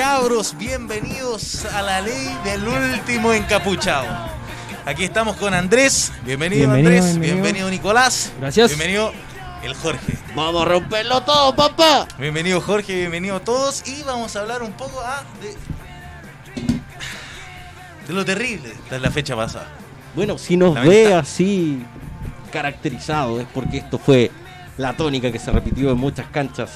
cabros, bienvenidos a la ley del último encapuchado. Aquí estamos con Andrés, bienvenido, Bienvenido, Andrés, bienvenido. bienvenido Nicolás, Gracias. bienvenido el Jorge. Vamos a romperlo todo, papá. Bienvenido Jorge, bienvenido a todos y vamos a hablar un poco ah, de, de lo terrible de la fecha pasada. Bueno, si nos ve así caracterizado es porque esto fue la tónica que se repitió en muchas canchas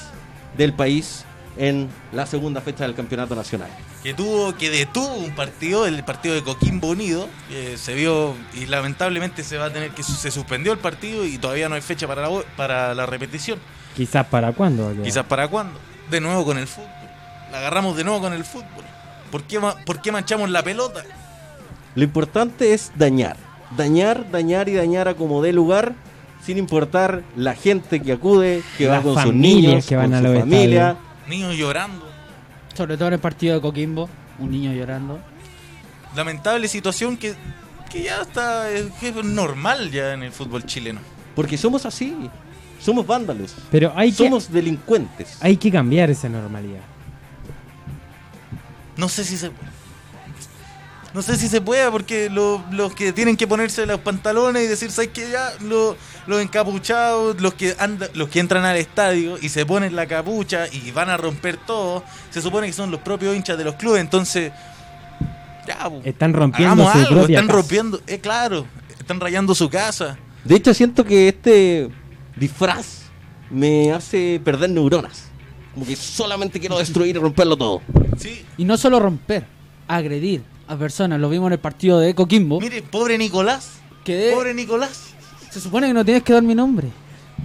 del país en la segunda fecha del campeonato nacional. que tuvo que detuvo un partido, el partido de Coquimbo Unido, que se vio y lamentablemente se va a tener que se suspendió el partido y todavía no hay fecha para la, para la repetición. Quizás para cuándo. Quizás para cuándo. De nuevo con el fútbol. La agarramos de nuevo con el fútbol. ¿Por qué, ma- por qué manchamos la pelota? Lo importante es dañar, dañar, dañar y dañar a como dé lugar, sin importar la gente que acude, que va con sus niños, que van con a su familia. Niños llorando. Sobre todo en el partido de Coquimbo, un niño llorando. Lamentable situación que, que ya está es, normal ya en el fútbol chileno. Porque somos así, somos vándalos, Pero hay que, somos delincuentes. hay que cambiar esa normalidad. No sé si se No sé si se puede porque lo- los que tienen que ponerse los pantalones y decir, ¿sabes qué? Ya, lo- los encapuchados, los que anda- los que entran al estadio y se ponen la capucha y van a romper todo, se supone que son los propios hinchas de los clubes, entonces ya, Están rompiendo su algo, propia están casa. rompiendo, eh, claro, están rayando su casa. De hecho, siento que este disfraz me hace perder neuronas. Como que solamente quiero destruir y romperlo todo. Sí, Y no solo romper, agredir a personas. Lo vimos en el partido de Coquimbo. mire, pobre Nicolás, Que pobre Nicolás. Se supone que no tienes que dar mi nombre.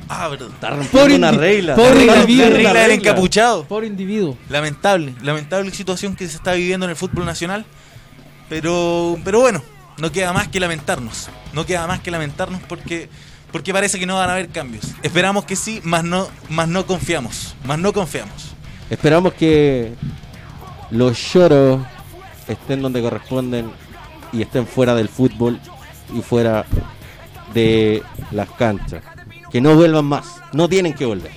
Ah, verdad. Está rompiendo una regla. pobre Está La individuo. una regla del encapuchado. Por individuo. Lamentable, lamentable situación que se está viviendo en el fútbol nacional. Pero, pero bueno, no queda más que lamentarnos. No queda más que lamentarnos porque, porque parece que no van a haber cambios. Esperamos que sí, más no, más no confiamos. Más no confiamos. Esperamos que los lloros estén donde corresponden y estén fuera del fútbol y fuera de las canchas. Que no vuelvan más. No tienen que volver.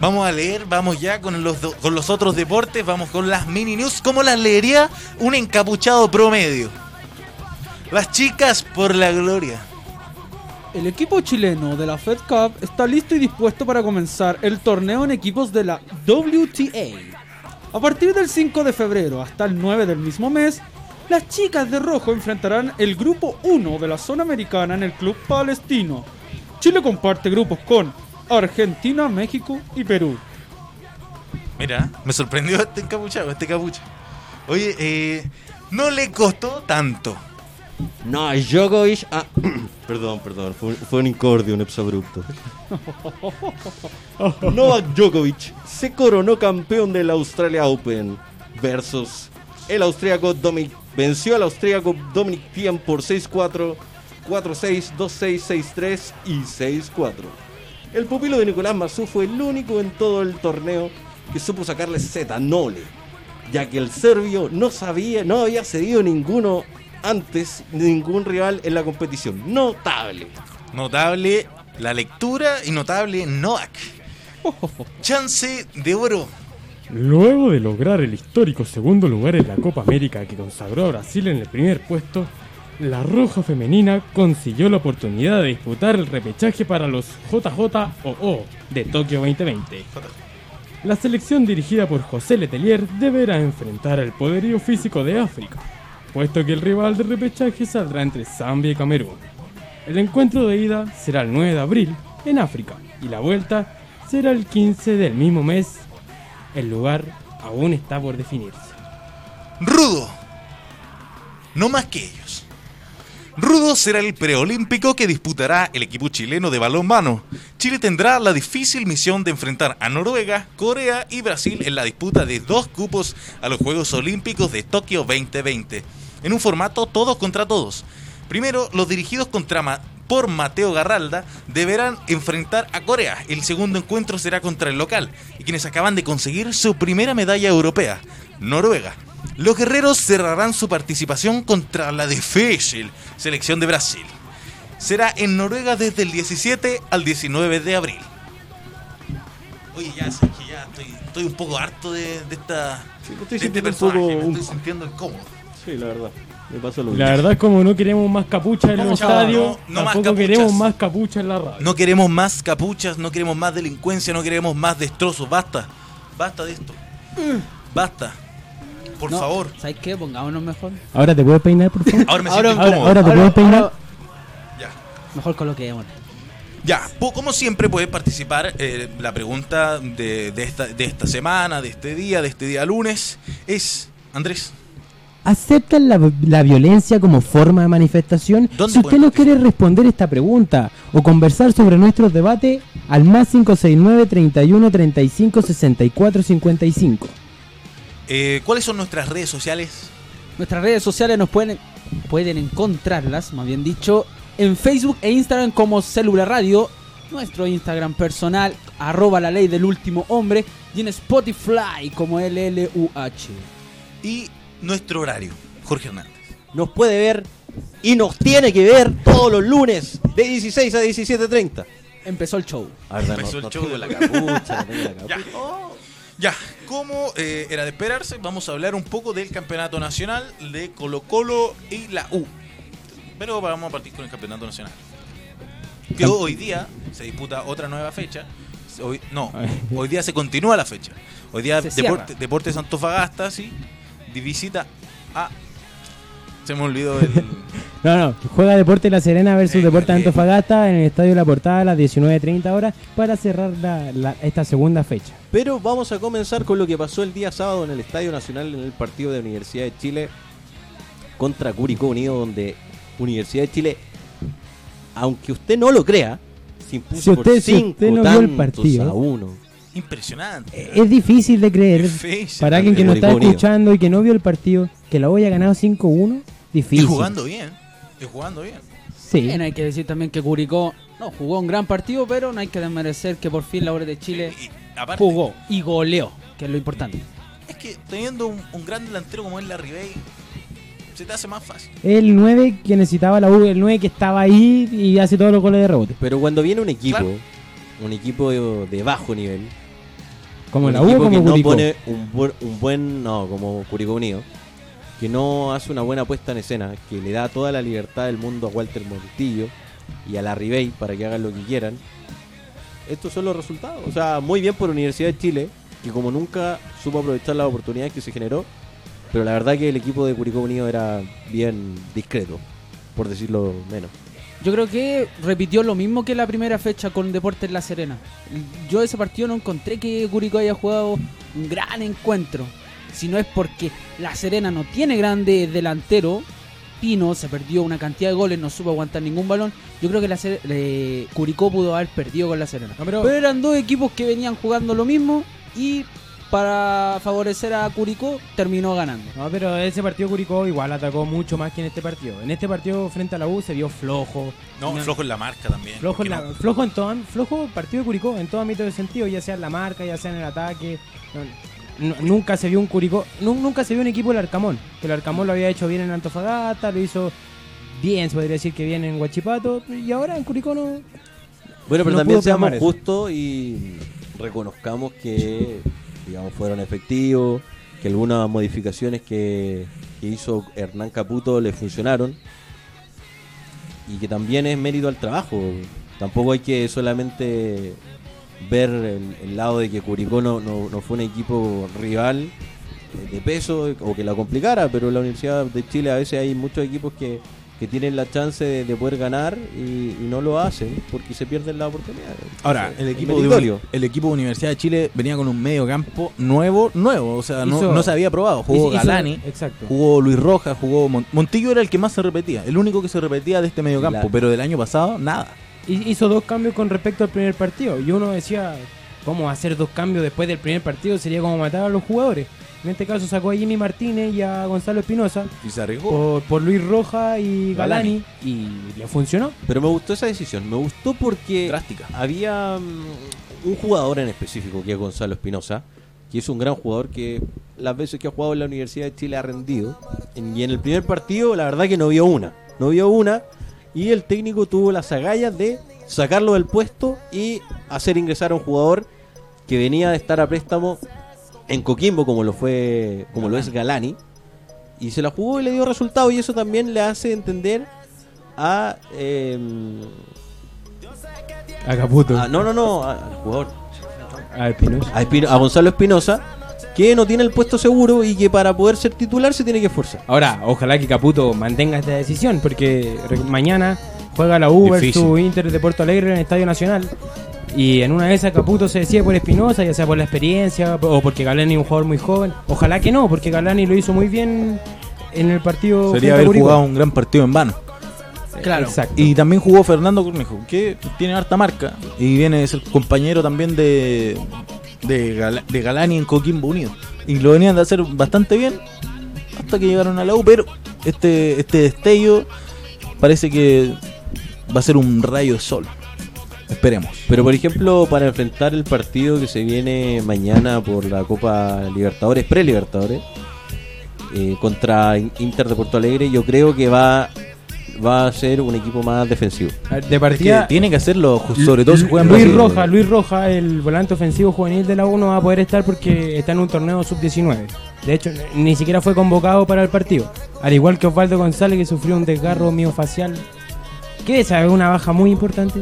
Vamos a leer, vamos ya con los, do- con los otros deportes, vamos con las mini news. ¿Cómo las leería un encapuchado promedio? Las chicas por la gloria. El equipo chileno de la Fed Cup está listo y dispuesto para comenzar el torneo en equipos de la WTA. A partir del 5 de febrero hasta el 9 del mismo mes, las chicas de rojo enfrentarán el grupo 1 de la zona americana en el club palestino. Chile comparte grupos con Argentina, México y Perú. Mira, me sorprendió este encapuchado, este capucha. Oye, eh, no le costó tanto. No, Djokovic. ah, perdón, perdón. Fue, fue un incordio, un exabrupto. Novak Djokovic se coronó campeón del Australia Open versus el austríaco Dominic. Venció al austríaco Dominic Thiem por 6-4, 4-6, 2-6, 6-3 y 6-4. El pupilo de Nicolás Massú fue el único en todo el torneo que supo sacarle Z, nole, ya que el serbio no sabía, no había cedido ninguno antes, ningún rival en la competición. Notable. Notable la lectura y notable Novak. Chance de oro. Luego de lograr el histórico segundo lugar en la Copa América que consagró a Brasil en el primer puesto, la Roja Femenina consiguió la oportunidad de disputar el repechaje para los JJOO de Tokio 2020. La selección dirigida por José Letelier deberá enfrentar al poderío físico de África, puesto que el rival de repechaje saldrá entre Zambia y Camerún. El encuentro de ida será el 9 de abril en África y la vuelta será el 15 del mismo mes. El lugar aún está por definirse. Rudo. No más que ellos. Rudo será el preolímpico que disputará el equipo chileno de balonmano. Chile tendrá la difícil misión de enfrentar a Noruega, Corea y Brasil en la disputa de dos cupos a los Juegos Olímpicos de Tokio 2020, en un formato todos contra todos. Primero, los dirigidos contra por Mateo Garralda deberán enfrentar a Corea. El segundo encuentro será contra el local y quienes acaban de conseguir su primera medalla europea, Noruega. Los guerreros cerrarán su participación contra la difícil selección de Brasil. Será en Noruega desde el 17 al 19 de abril. Oye, ya sé que ya estoy estoy un poco harto de, de esta. Sí, estoy de este un poco- me un- estoy sintiendo incómodo. Sí, la verdad. Me pasó lo La verdad es como no queremos más capuchas en No, los no, estadios, no más tampoco capuchas. queremos más capuchas en la radio. No queremos más capuchas, no queremos más delincuencia, no queremos más destrozos. Basta. Basta de esto. Basta. Por No, favor. ¿Sabes qué? Pongámonos mejor. Ahora te puedes peinar, por favor. Ahora me Ahora- siento ahora, incómodo. ahora te Ahora- puedes peinar. ahora- Ya. Mejor coloquémonos. Ya, po- como siempre puedes participar. eh, la pregunta de, de esta, de esta semana, de este día, de este día lunes, es, Andrés, ¿Aceptan la, la violencia como forma de manifestación? ¿Dónde Si usted nos quiere responder esta pregunta o conversar sobre nuestros debates, al más 569 31 35 64 55. eh, ¿cuáles son nuestras redes sociales? Nuestras redes sociales nos pueden, pueden encontrarlas, más bien dicho, en Facebook e Instagram como Célula Radio, nuestro Instagram personal, arroba la ley del último hombre, y en Spotify como LLUH. Y nuestro horario, Jorge Hernández. Nos puede ver y nos tiene que ver todos los lunes de 16 a 17.30. Empezó el show. A ver, Empezó el show de la capucha. tengo la Ya. Ya, como eh, era de esperarse, vamos a hablar un poco del campeonato nacional de Colo Colo y la U. Pero vamos a partir con el campeonato nacional. Que hoy día se disputa otra nueva fecha. Hoy, no, hoy día se continúa la fecha. Hoy día Se Deporte, cierra. Deportes Antofagasta, sí, visita a... Se me olvidó el... No, no, juega Deporte La Serena versus Eh, Deporte eh. Antofagasta en el Estadio La Portada a las 19.30 horas para cerrar la- la- esta segunda fecha. Pero vamos a comenzar con lo que pasó el día sábado en el Estadio Nacional en el partido de Universidad de Chile contra Curicó Unido, donde Universidad de Chile, aunque usted no lo crea, se impuso Si usted- por si cinco usted no vio el tantos partido. a uno. Impresionante. Es difícil de creer Difícil. para alguien que no está escuchando y que no vio el partido que la hoy ha ganado 5-1. Y Difícil. jugando bien. Y jugando bien. Sí. Bien, hay que decir también que Curicó no jugó un gran partido, pero no hay que desmerecer que por fin la hora de Chile Y, aparte, jugó y goleó, que es lo importante. Es que teniendo un, un gran delantero como es la Ribey, se te hace más fácil. El 9 que necesitaba la U, el 9 que estaba ahí y hace todos los goles de rebote. Pero cuando viene un equipo, Claro. un equipo de, de bajo nivel, Como un la U equipo que como no Curicó. pone un, buen- un buen, no, como Curicó Unido, que no hace una buena puesta en escena, que le da toda la libertad del mundo a Walter Montillo y a la Ribey para que hagan lo que quieran. Estos son los resultados. O sea, muy bien por Universidad de Chile, que como nunca supo aprovechar las oportunidades que se generó, pero la verdad que el equipo de Curicó Unido era bien discreto, por decirlo menos. Yo creo que repitió lo mismo que la primera fecha con Deportes La Serena. Yo ese partido no encontré que Curicó haya jugado un gran encuentro. Si no es porque La Serena no tiene grande delantero. Pino se perdió una cantidad de goles, no supo aguantar ningún balón. Yo creo que la eh, Curicó pudo haber perdido con La Serena. No, pero- pero eran dos equipos que venían jugando lo mismo y para favorecer a Curicó terminó ganando. No, pero ese partido Curicó igual atacó mucho más que en este partido. En este partido frente a la U se vio flojo. No, flojo en la marca también. Flojo en, porque la- no- flojo en todo flojo partido de Curicó en todo ámbito de sentido, ya sea en la marca, ya sea en el ataque. No, nunca se vio un Curicó, nu- nunca se vio un equipo del Arcamón. Que el Arcamón lo había hecho bien en Antofagasta, lo hizo bien, se podría decir que bien en Huachipato, y ahora en Curicó no. Bueno, pero No también seamos justos y reconozcamos que, digamos, fueron efectivos, que algunas modificaciones que, que hizo Hernán Caputo le funcionaron y que también es mérito al trabajo. Tampoco hay que solamente ver el, lado de que Curicó no, no, fue un equipo rival de peso o que la complicara, pero la Universidad de Chile a veces hay muchos equipos que, que tienen la chance de, de poder ganar y, y no lo hacen porque se pierden la oportunidad. Ahora, el equipo, de, el equipo de Universidad de Chile venía con un medio campo nuevo, nuevo, o sea, no, Hizo- no se había probado. Jugó hizo- Galani, Exacto. jugó Luis Rojas, jugó Mon- Montillo era el que más se repetía, el único que se repetía de este medio campo, pero del año pasado nada. Y- Hizo dos cambios con respecto al primer partido. Y uno decía, ¿cómo hacer dos cambios después del primer partido? Sería como matar a los jugadores. En este caso sacó a Jimmy Martínez y a Gonzalo Espinosa Y se arriesgó. por, por Luis Roja y Galani, y le funcionó. Pero me gustó esa decisión, me gustó porque Drástica. había mm, un jugador en específico que es Gonzalo Espinosa, que es un gran jugador que las veces que ha jugado en la Universidad de Chile ha rendido. Y en el primer partido, la verdad que no vio una. No vio una. Y el técnico tuvo las agallas de sacarlo del puesto y hacer ingresar a un jugador que venía de estar a préstamo en Coquimbo, como lo fue, como lo es Galani, y se la jugó y le dio resultado, y eso también le hace entender a, eh, A Caputo. a- no, no, no, a- al jugador, A Espinosa. a, Espino- a Gonzalo Espinosa, que no tiene el puesto seguro y que para poder ser titular se tiene que esforzar. Ahora, ojalá que Caputo mantenga esta decisión, porque mañana juega la U Difícil. versus Inter de Puerto Alegre en el Estadio Nacional. Y en una de esas Caputo se decide por Espinosa, ya sea por la experiencia o porque Galani es un jugador muy joven. Ojalá que no, porque Galani lo hizo muy bien en el partido. Sería haber jugado un gran partido en vano. Claro. Exacto. Y también jugó Fernando Cornejo, que tiene harta marca. Y viene es el compañero también de, de, Gal- de Galani en Coquimbo Unido. Y lo venían de hacer bastante bien hasta que llegaron a la U. Pero este, este destello parece que va a ser un rayo de sol. Esperemos. Pero por ejemplo, para enfrentar el partido que se viene mañana por la Copa Libertadores, pre-Libertadores, eh, contra In- Inter de Porto Alegre, yo creo que va, va a ser un equipo más defensivo. De Es que partida, tiene que hacerlo, sobre todo si juega en Luis Brasil. Roja, Luis Roja, el volante ofensivo juvenil de la U no va a poder estar porque está en un torneo sub-19. De hecho, ni siquiera fue convocado para el partido. Al igual que Osvaldo González, que sufrió un desgarro miofacial. Que esa es una baja muy importante.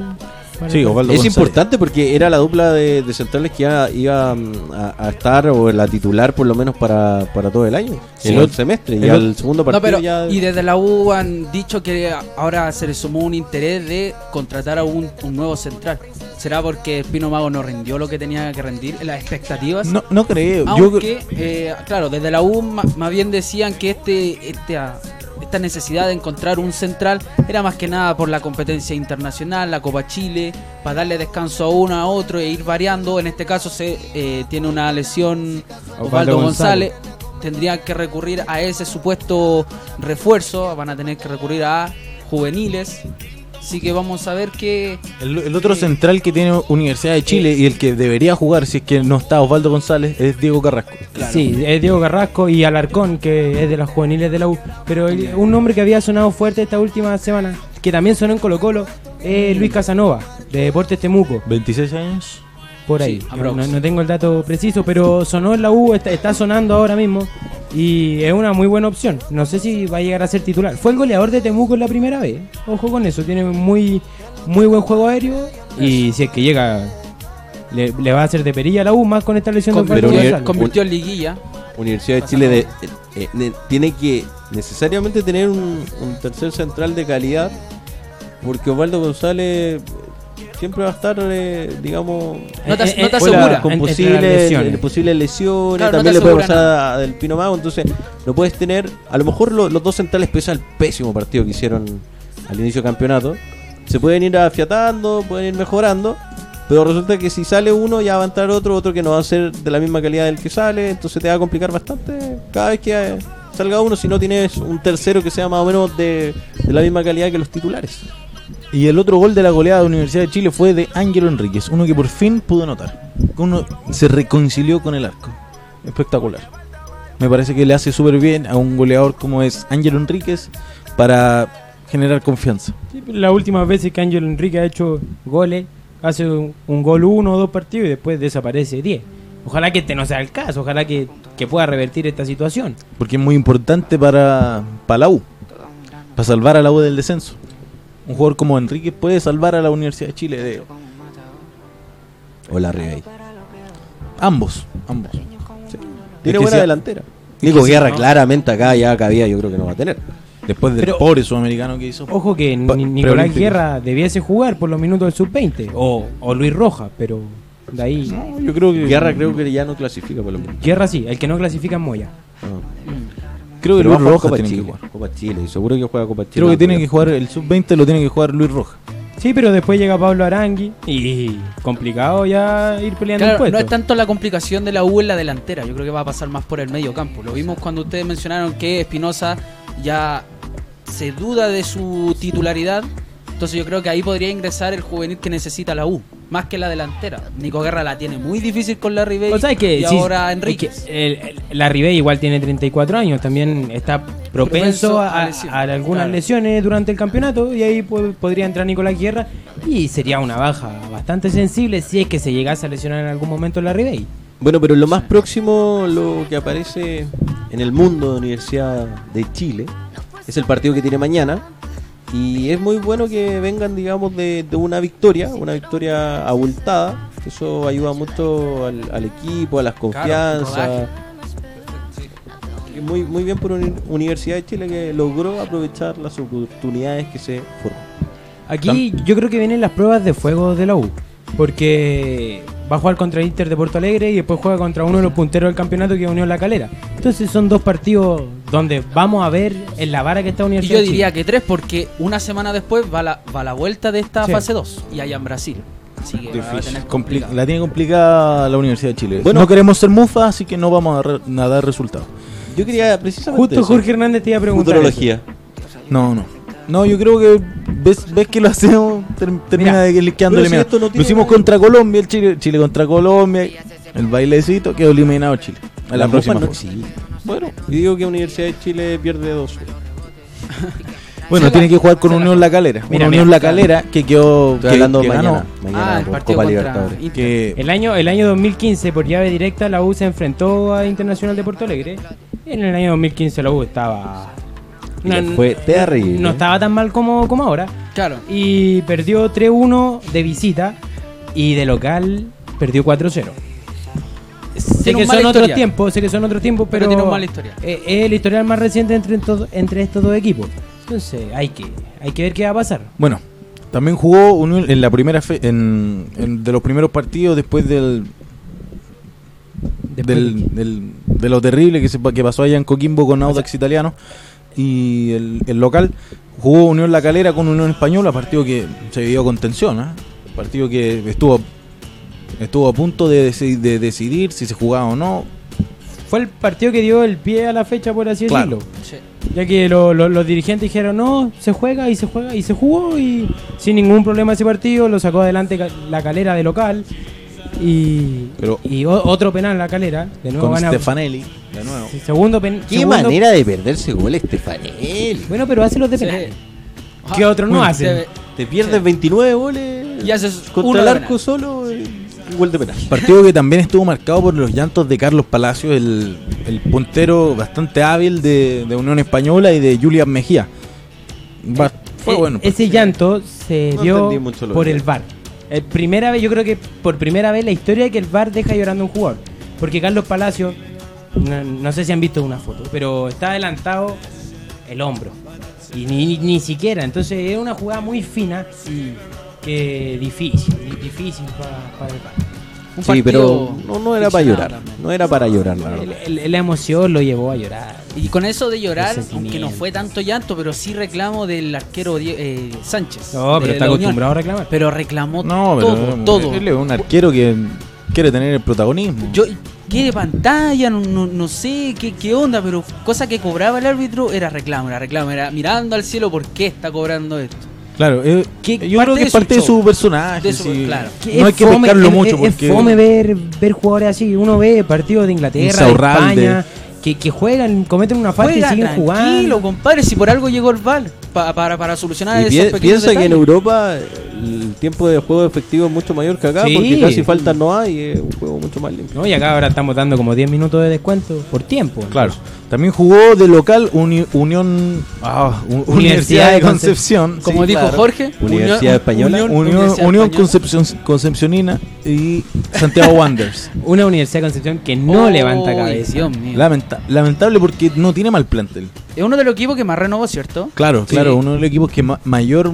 Para Sí, el Osvaldo Es importante porque era la dupla de, de centrales que iba, iba, mm, a, a estar, o la titular por lo menos para, para todo el año, Sí. el otro semestre. Y El al segundo partido No, pero ya... y desde la U han dicho que ahora se le sumó un interés de contratar a un, un nuevo central. ¿Será porque el Pino Mago no rindió lo que tenía que rendir en las expectativas? No, no creo. Yo Aunque, eh, claro, desde la U más bien decían que este, este, esta necesidad de encontrar un central era más que nada por la competencia internacional, la Copa Chile, para darle descanso a uno a otro e ir variando. En este caso se eh, tiene una lesión Osvaldo Osvaldo González. González. Tendrían que recurrir a ese supuesto refuerzo, van a tener que recurrir a juveniles. Así que vamos a ver qué... El, el otro central que tiene Universidad de Chile y el que debería jugar si es que no está Osvaldo González es Diego Carrasco. Sí, es Diego Carrasco y Alarcón, que es de las juveniles de la U. Pero el- un nombre que había sonado fuerte esta última semana, que también sonó en Colo Colo, es Luis Casanova, de Deportes Temuco. 26 años. Por ahí. Sí, no, no- tengo el dato preciso, pero sonó en la U, está, está sonando ahora mismo. Y es una muy buena opción. No sé si va a llegar a ser titular. Fue el goleador de Temuco en la primera vez. Ojo con eso. Tiene muy, muy buen juego aéreo. Y si es que llega, le, le va a hacer de perilla a la U más con esta lesión de Pero González. Convirtió en liguilla. Universidad de Chile de- eh, eh, ne- tiene que necesariamente tener un, un tercer central de calidad porque Osvaldo González siempre va a estar, eh, digamos, No te, Eh, no te eh, con, asegura. con posibles, lesiones. posibles lesiones, Claro, no también le puede pasar a- del Pino Mago, entonces no puedes tener, a lo mejor lo- los dos centrales pese al pésimo partido que hicieron al inicio del campeonato, se pueden ir afiatando, pueden ir mejorando, pero resulta que si sale uno ya va a entrar otro, otro que no va a ser de la misma calidad del que sale, entonces te va a complicar bastante cada vez que salga uno si no tienes un tercero que sea más o menos de, de la misma calidad que los titulares. Y el otro gol de la goleada de Universidad de Chile fue de Ángelo Enríquez, uno que por fin pudo anotar. Uno se reconcilió con el arco. Espectacular. Me parece que le hace súper bien a un goleador como es Ángelo Enríquez para generar confianza. Sí, las últimas veces que Ángel Enrique ha hecho goles, hace un, un gol uno o dos partidos y después desaparece 10. Ojalá que este no sea el caso, ojalá que, que pueda revertir esta situación. Porque es muy importante para, para la U. Para salvar a la U del descenso. Un jugador como Enríquez puede salvar a la Universidad de Chile de O la Ribey. ambos. ambos. Tiene que buena sea- delantera. Nico Guerra claramente acá ya cabía, yo creo que no va a tener. Después del Pero- pobre sudamericano que hizo. Ojo que Pa- Nicolás. Guerra debiese jugar por los minutos del sub-20 o, o Luis Roja, pero de ahí... No, yo creo que Guerra creo que ya no clasifica por lo menos. Guerra sí, el que no clasifica es Moya. Creo que Pero Luis Rojas Copa tiene Chile, que jugar. Copa Chile, seguro que juega Copa Chile. Creo que tiene que jugar el sub-20 lo tiene que jugar Luis Rojas. Sí, pero después llega Pablo Arangui y complicado ya ir peleando el Claro, puesto. no es tanto la complicación de la U en la delantera, yo creo que va a pasar más por el medio campo. Lo vimos cuando ustedes mencionaron que Espinosa ya se duda de su titularidad, entonces yo creo que ahí podría ingresar el juvenil que necesita la U, más que la delantera. Nico Guerra la tiene muy difícil con la Ribey O sea, es que, y sí, ahora es Enrique. que el- el- la Ribey igual tiene 34 años, también está propenso Propenso a, a lesión, a algunas claro. lesiones durante el campeonato y ahí po- podría entrar Nicolás Guerra y sería una baja bastante sensible si es que se llegase a lesionar en algún momento la Ribey. Bueno, pero lo más próximo, lo que aparece en el mundo de Universidad de Chile, es el partido que tiene mañana. Y es muy bueno que vengan, digamos, de, de una victoria, una victoria abultada. Eso ayuda mucho al, al equipo, a las confianzas. Y muy, muy bien por Uni- Universidad de Chile que logró aprovechar las oportunidades que se forman. Aquí yo creo que vienen las pruebas de fuego de la U. Porque va a jugar contra el Inter de Porto Alegre y después juega contra uno de los punteros del campeonato que es Unión La Calera. Entonces son dos partidos donde vamos a ver en la vara que está Y Universidad yo diría Chile. que tres, porque una semana después va la, va la vuelta de esta Sí. fase 2 y allá en Brasil. Así que la tiene complicada la Universidad de Chile. Bueno. no queremos ser mufa, así que no vamos a, re- a dar resultados. Yo quería precisamente. Justo eso. Jorge Hernández te iba a preguntar. Futurología. No, no. No, yo creo que ves, ves que lo hacemos, ter- termina Mira, quedando si eliminado. no lo hicimos contra Colombia, el Chile, Chile contra Colombia, el bailecito, quedó eliminado Chile. A la próxima. no. Bueno, y digo que Universidad de Chile pierde dos. Bueno, tiene que jugar con Unión La Calera. Mira, Unión mira, La Calera que quedó que, hablando que mañana. Mañana Ah, el por Copa Libertadores. Que El año, el año 2015, por llave directa, la U se enfrentó a Internacional de Porto Alegre. En el año 2015 la U estaba... Y le fue terrible. No estaba tan mal como, como ahora. Claro. Y perdió 3-1 de visita y de local perdió 4-0. Sé que son otros tiempos, sé que son otros tiempos, Pero pero, tiene una mala historia. eh, es el historial más reciente entre, estos- entre estos dos equipos. Entonces hay que, hay que ver qué va a pasar. Bueno, también jugó Unión en la primera fe, en, en- de los primeros partidos después del Después del, de- del- de lo terrible que, se, que pasó allá en Coquimbo con Audax Italiano y el, el local jugó Unión La Calera con Unión Española, partido que se vivió con tensión, ¿ah? partido que estuvo estuvo a punto de, deci- de decidir si se jugaba o no. Fue el partido que dio el pie a la fecha, por así Claro. decirlo. Sí. Ya que lo- lo- los dirigentes dijeron, no, se juega y se juega y se jugó y sin ningún problema ese partido, lo sacó adelante la calera de local y, Pero- y o- otro penal la calera, de nuevo con. Stefanelli, de nuevo. Sí, Segundo penal. Qué manera de perderse gol Estefanel. Bueno, pero hace los de Sí. penal. Ajá. ¿Qué otros no Se hacen? ve- Te pierdes 29 goles Y haces uno contra el arco penal. solo eh, un gol de penal. Partido que también estuvo marcado por los llantos de Carlos Palacio, el, el puntero bastante hábil de, de Unión Española y de Julián Mejía. Va- fue Eh, bueno. Ese llanto se No dio por que- el VAR. Eh, primera vez, yo creo que por primera vez la historia que el VAR deja llorando a un jugador. Porque Carlos Palacio, no, no sé si han visto una foto, pero está adelantado el hombro. Y ni, ni, ni siquiera. Entonces es una jugada muy fina que difícil, di- difícil pa- para el VAR. Un Sí, partido pero no, no era para llorar. también. No era para llorar, la verdad. El- el- la emoción lo llevó a llorar. Y con eso de llorar, aunque no fue tanto llanto, pero sí reclamo del arquero eh, Sánchez. No, pero está Unión. acostumbrado a reclamar. Pero reclamó No, pero todo, todo. él es un arquero que quiere tener el protagonismo. Yo, qué de pantalla, no, no, no sé qué, qué onda, pero cosa que cobraba el árbitro era reclamo, era reclamo, era mirando al cielo, ¿por qué está cobrando esto? Claro, eh, ¿Qué- yo creo que es parte de show. su personaje. De su- sí. claro. Que No hay que fome- pescarlo es- mucho es- porque Es fome ver, ver jugadores así. Uno ve partidos de Inglaterra, de. España, que, que juegan, cometen una falta Juega y siguen tranquilo, jugando. compadre, si por algo llegó el VAR, pa- para, para solucionar Y esos pi- pequeños piensa que en detalles. Europa el tiempo de juego efectivo es mucho mayor que acá, Sí. porque casi faltas no hay, es un juego mucho más limpio. ¿no? Y acá ahora estamos dando como 10 minutos de descuento por tiempo. Claro. También jugó de local Uni- Unión ah, Universidad de Concepción. Como sí, dijo claro. Jorge, Universidad Unión- Española. Unión, Unión, Universidad Unión Española. Concepción, Concepcionina y Santiago Wanderers. Una Universidad de Concepción que no Oh, levanta cabeza. Lamenta- lamentable porque no tiene mal plantel. Es uno de los equipos que más renovó, ¿cierto? Claro, Sí. claro, uno de los equipos que ma- mayor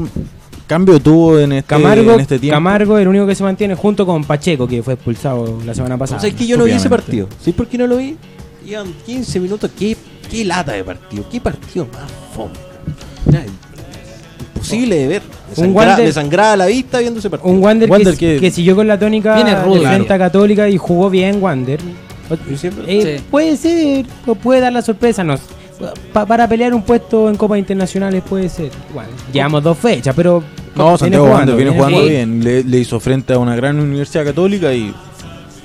cambio tuvo en este, Camargo, en este tiempo. Camargo el único que se mantiene junto con Pacheco, que fue expulsado la semana pasada. O sea, es que yo no vi ese partido. ¿Sí por qué no lo vi? Iban 15 minutos. ¿Qué, qué lata de partido? ¿Qué partido más fome? Imposible de ver. Me Un sangraba, Wander- me sangraba la vista viendo ese partido. Un Wander, Wander que, que- que siguió con la tónica Viene de rudo. frente Católica y jugó bien Wander. Eh, Sí. Puede ser, o puede dar la sorpresa, no. Pa- para pelear un puesto en Copas Internacionales puede ser. Bueno, llevamos dos fechas, pero. No, viene Santiago Wanderers viene jugando Sí. bien. Le, le hizo frente a una gran universidad católica y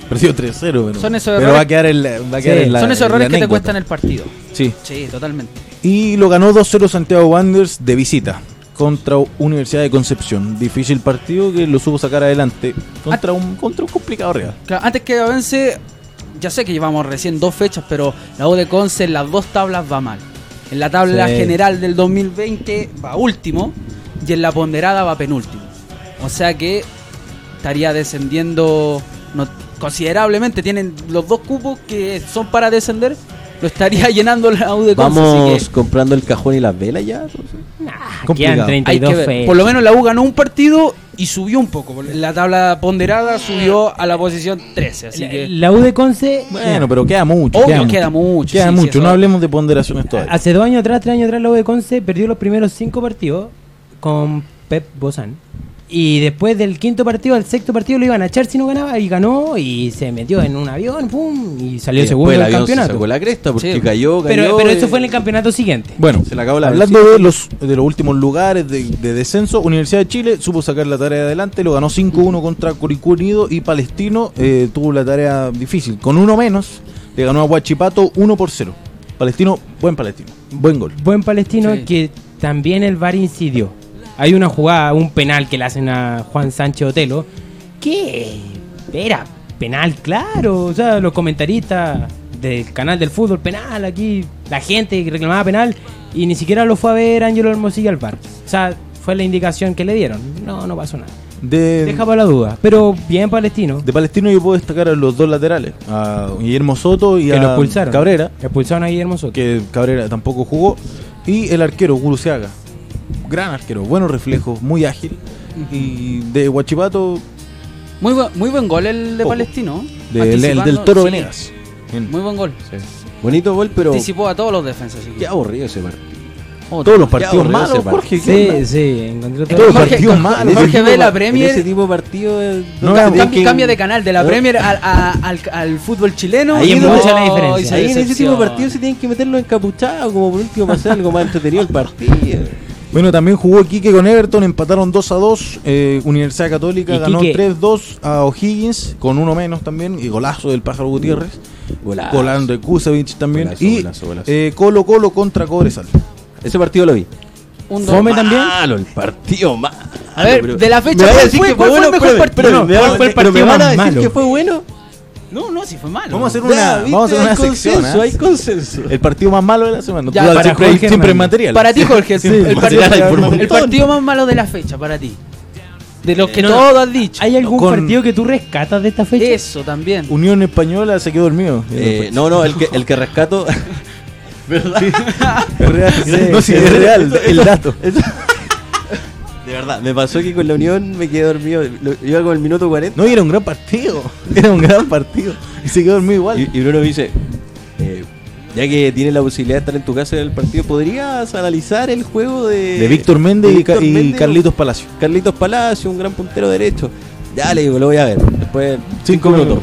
perdió 3-0. Pero, Son esos pero errores- va a quedar en la, va a quedar Sí. en la- Son esos en errores que te anécdota. cuestan el partido. Sí. Sí, totalmente. Y lo ganó 2-0 Santiago Wanderers de visita contra Universidad de Concepción. Difícil partido que lo supo sacar adelante contra un, contra un complicado Real. Claro, antes que avance, ya sé que llevamos recién dos fechas, pero la U de Conce en las dos tablas va mal. En la tabla Sí. general del 2020 va último y en la ponderada va penúltimo. O sea que estaría descendiendo no- considerablemente. Tienen los dos cupos que son para descender. Lo estaría llenando la U de Conce. así Vamos que comprando el cajón y las velas ya. Quedan Complicado. hay 32 que ver. fechas. Por lo menos la U ganó un partido y subió un poco. La tabla ponderada subió a la posición 13. Así La, que la U de Conce, Bueno, pero queda mucho. Obvio, queda mucho. queda mucho, Queda sí, mucho. no hablemos de ponderaciones todavía. hace dos años atrás, tres años atrás, la U de Conce perdió los primeros cinco partidos con Pep Bozán. Y después del quinto partido al sexto partido lo iban a echar si no ganaba y ganó y se metió en un avión, pum, y salió Y segundo del se campeonato. sacó la cresta porque Sí. cayó, cayó. Pero, pero eso fue en el campeonato siguiente. Bueno, Se le acabó la hablando de los, de los últimos lugares de, de descenso, Universidad de Chile supo sacar la tarea adelante, lo ganó 5-1 contra Curicó Unido y Palestino eh, tuvo la tarea difícil. Con uno menos, le ganó a Huachipato 1 por 0. Palestino, buen Palestino, buen gol. Buen palestino Sí. que también el VAR incidió. Hay una jugada, un penal que le hacen a Juan Sánchez Otelo, que era penal, claro. O sea, los comentaristas del canal del fútbol, penal aquí, la gente reclamaba penal, y ni siquiera lo fue a ver Ángelo Hermosilla al VAR. O sea, fue la indicación que le dieron. No, no pasó nada. De, Deja para la duda. Pero bien palestino. de Palestino yo puedo destacar a los dos laterales, a Guillermo Soto y que a lo expulsaron. Cabrera, Expulsaron a Guillermo Soto. que Cabrera tampoco jugó, y el arquero Guruciaga. Gran arquero, buenos reflejos, muy ágil. Y de Huachipato, muy, bu- muy buen gol el de Poco. Palestino. de- el Anticipando- del Toro sí, Venegas. Bien. Muy buen gol. Bonito gol, pero Anticipó a todos los defensas. que- qué aburrido ese partido. Otro. Todos los partidos malos, Jorge. Sí, sí, encontré. Todos los partidos malos. Jorge ve la Premier- En ese tipo de partido. eh, No, cam- Cambia, que- cambia de canal, de la Pero- Premier al, a- al, al fútbol chileno. Ahí es no- mucha la diferencia. Ahí en ese tipo de partidos se tienen que meterlo encapuchados, como por último para hacer algo más entretenido el partido. Bueno, también jugó Quique con Everton, empataron 2 a 2. eh, Universidad Católica ganó Quique- 3-2 a O'Higgins, con uno menos también, y golazo del Pájaro Gutiérrez. Golazo. Golán de Kusevich también. Golazo, y golazo, golazo. eh, Colo Colo contra Cobresal. Ese partido lo vi. Un. Fome también. Malo, el partido malo. A ver, pero- de la fecha, ¿Me vas a ¿cuál decir fue- que cuál fue el mejor partido? espérame, me ¿Cuál fue el pero me partido van a más decir malo? que fue bueno. No, no, sí fue malo. Vamos a hacer Ya, una, ¿viste? vamos a hacer Hay una consenso, sección. ¿eh? Hay consenso. El partido más malo de la semana. Ya, para siempre, Jorge siempre en Hernández. material. Para ti, Jorge, Sí, el, partido, el más malo de la fecha, para ti. De los que No, todo has dicho. ¿Hay algún Con- partido que tú rescatas de esta fecha? Eso también. Unión Española se quedó dormido. Eh, no, no, el que, el que rescato. Es real. no, sí, es real el dato. De verdad, me pasó que con la Unión me quedé dormido. Lo- Iba con el minuto 40. No, y era un gran partido. Era un gran partido. Y se quedó dormido igual. Y, y Bruno dice: eh, Ya que tienes la posibilidad de estar en tu casa en el partido, ¿podrías analizar el juego de. de Víctor Méndez de y, Ca- Víctor y Méndez? Carlitos Palacio. Carlitos Palacio, un gran puntero derecho. Ya le digo, lo voy a ver. Después, Cinco minutos.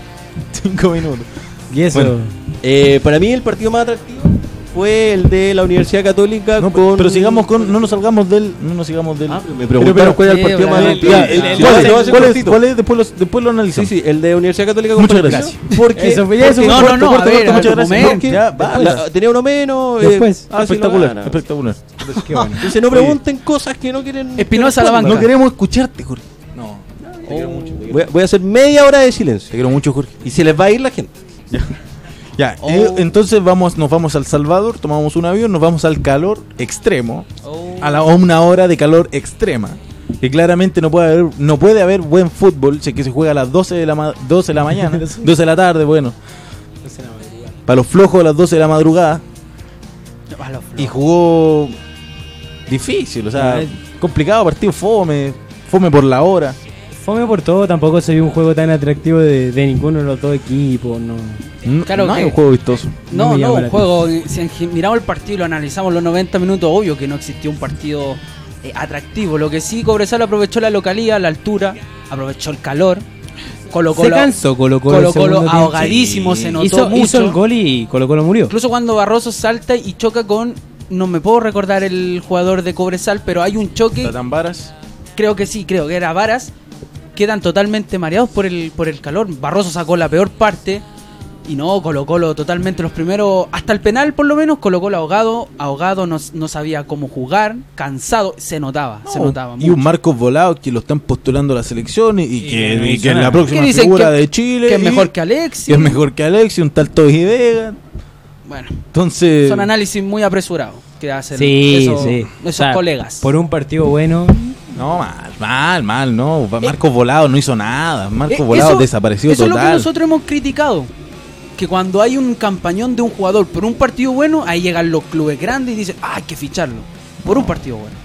Cinco minutos. Y eso. Bueno. Eh, para mí, el partido más atractivo fue el de la Universidad Católica. No, con... Pero sigamos con. No nos salgamos del. No nos sigamos del. Ah, me preguntaron Pero, cuál era el Sí, partido más ¿Cuál es? Después lo, después lo Sí, analizamos. sí, el de Universidad Católica con Muchas gracias. Porque, Eso fue- eso porque- No, no, no, a ver, muchas gracias. momento. porque Ya, la- tenía uno menos. eh, Después. ah, sí, espectacular, espectacular. Qué bueno. Entonces no pregunten cosas que no quieren. Espinosa la banca. No queremos escucharte, Jorge. No. Voy a, voy a hacer media hora de silencio. Te quiero mucho, Jorge. Y se les va a ir la gente. Ya, Oh. eh, entonces vamos, nos vamos al Salvador, tomamos un avión, nos vamos al calor extremo, Oh. a, la, a una hora de calor extrema. Que claramente no puede haber, no puede haber buen fútbol si es que se juega a las 12 de la, ma- 12 de la mañana, 12 de la tarde, bueno. Para los flojos a las 12 de la madrugada. Y jugó difícil, o sea, complicado, partido fome, fome por la hora. Fome por todo, tampoco se vio un juego tan atractivo de, de ninguno de los dos equipos, no. No, Claro no hay que- un juego vistoso. no No, un juego. Si miramos el partido y lo analizamos los 90 minutos, obvio que no existió un partido eh, atractivo. Lo que sí, Cobresal aprovechó la localía, la altura, aprovechó el calor. Colo se Colo. cansó Colo Colo. Colo ahogadísimo, se notó hizo, mucho. hizo el gol y Colo Colo murió. Incluso cuando Barroso salta y choca con. No me puedo recordar el jugador de Cobresal, pero hay un choque. Tatán Varas. Creo que sí, creo que era Varas. Quedan totalmente mareados por el, por el calor. Barroso sacó la peor parte. Y no, Colo Colo totalmente los primeros, hasta el penal por lo menos, Colo Colo ahogado, ahogado, no, no sabía cómo jugar, cansado, se notaba, se notaba. Y un. Marcos Volado que lo están postulando a la selección y, y que, que no y que hizo es la próxima figura que- de Chile. que es mejor que Alexis. que es mejor que Alexis, un tal Toby Vega. Bueno, Entonces, son análisis muy apresurados que hacen Sí, esos, sí. esos O sea, colegas. Por un partido bueno. No, mal, mal, mal, no. Marcos Volado no hizo nada. Marcos Eh, Volado eso- desapareció Eso es lo que nosotros hemos criticado. Que cuando hay un campañón de un jugador por un partido bueno, ahí llegan los clubes grandes y dicen, ah, hay que ficharlo. Por un partido bueno.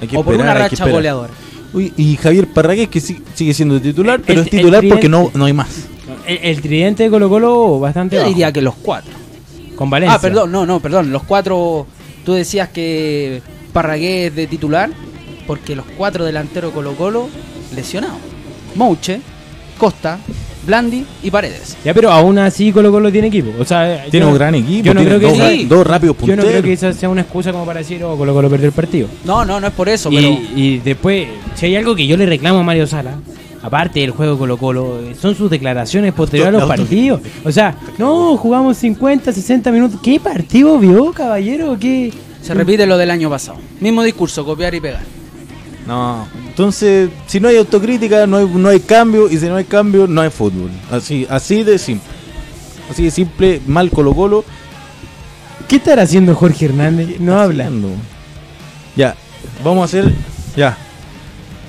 Hay que o por una racha goleadora. Uy, y Javier Parragués que sí- sigue siendo titular, El- pero el- es titular porque no, no hay más. El, el tridente de Colo Colo bastante Yo bajo, diría que los cuatro. Con Valencia. Ah, perdón, no, no, perdón. Los cuatro, tú decías que Parragués es de titular, porque los cuatro delanteros Colo Colo lesionados. Mouche, Costa, Blandi y Paredes. Ya, pero aún así Colo Colo tiene equipo. O sea, Tiene yo- un gran equipo. Yo no creo que dos, sí. dos rápidos Yo punteros. no creo que esa sea una excusa como para decir, oh, Colo Colo perdió el partido. No, no, no es por eso, y, pero... y después, si hay algo que yo le reclamo a Mario Sala, aparte del juego Colo Colo, eh, son sus declaraciones posteriores a los partidos. O sea, no, jugamos 50, 60 minutos. ¿Qué partido vio, caballero? ¿Qué? Se repite lo del año pasado. Mismo discurso, copiar y pegar. No. Entonces, si no hay autocrítica, no hay, no hay cambio. Y si no hay cambio, no hay fútbol. Así, así de simple. Así de simple, mal Colo Colo. ¿Qué estará haciendo Jorge Hernández? No habla. haciendo? Ya, vamos a hacer. Ya,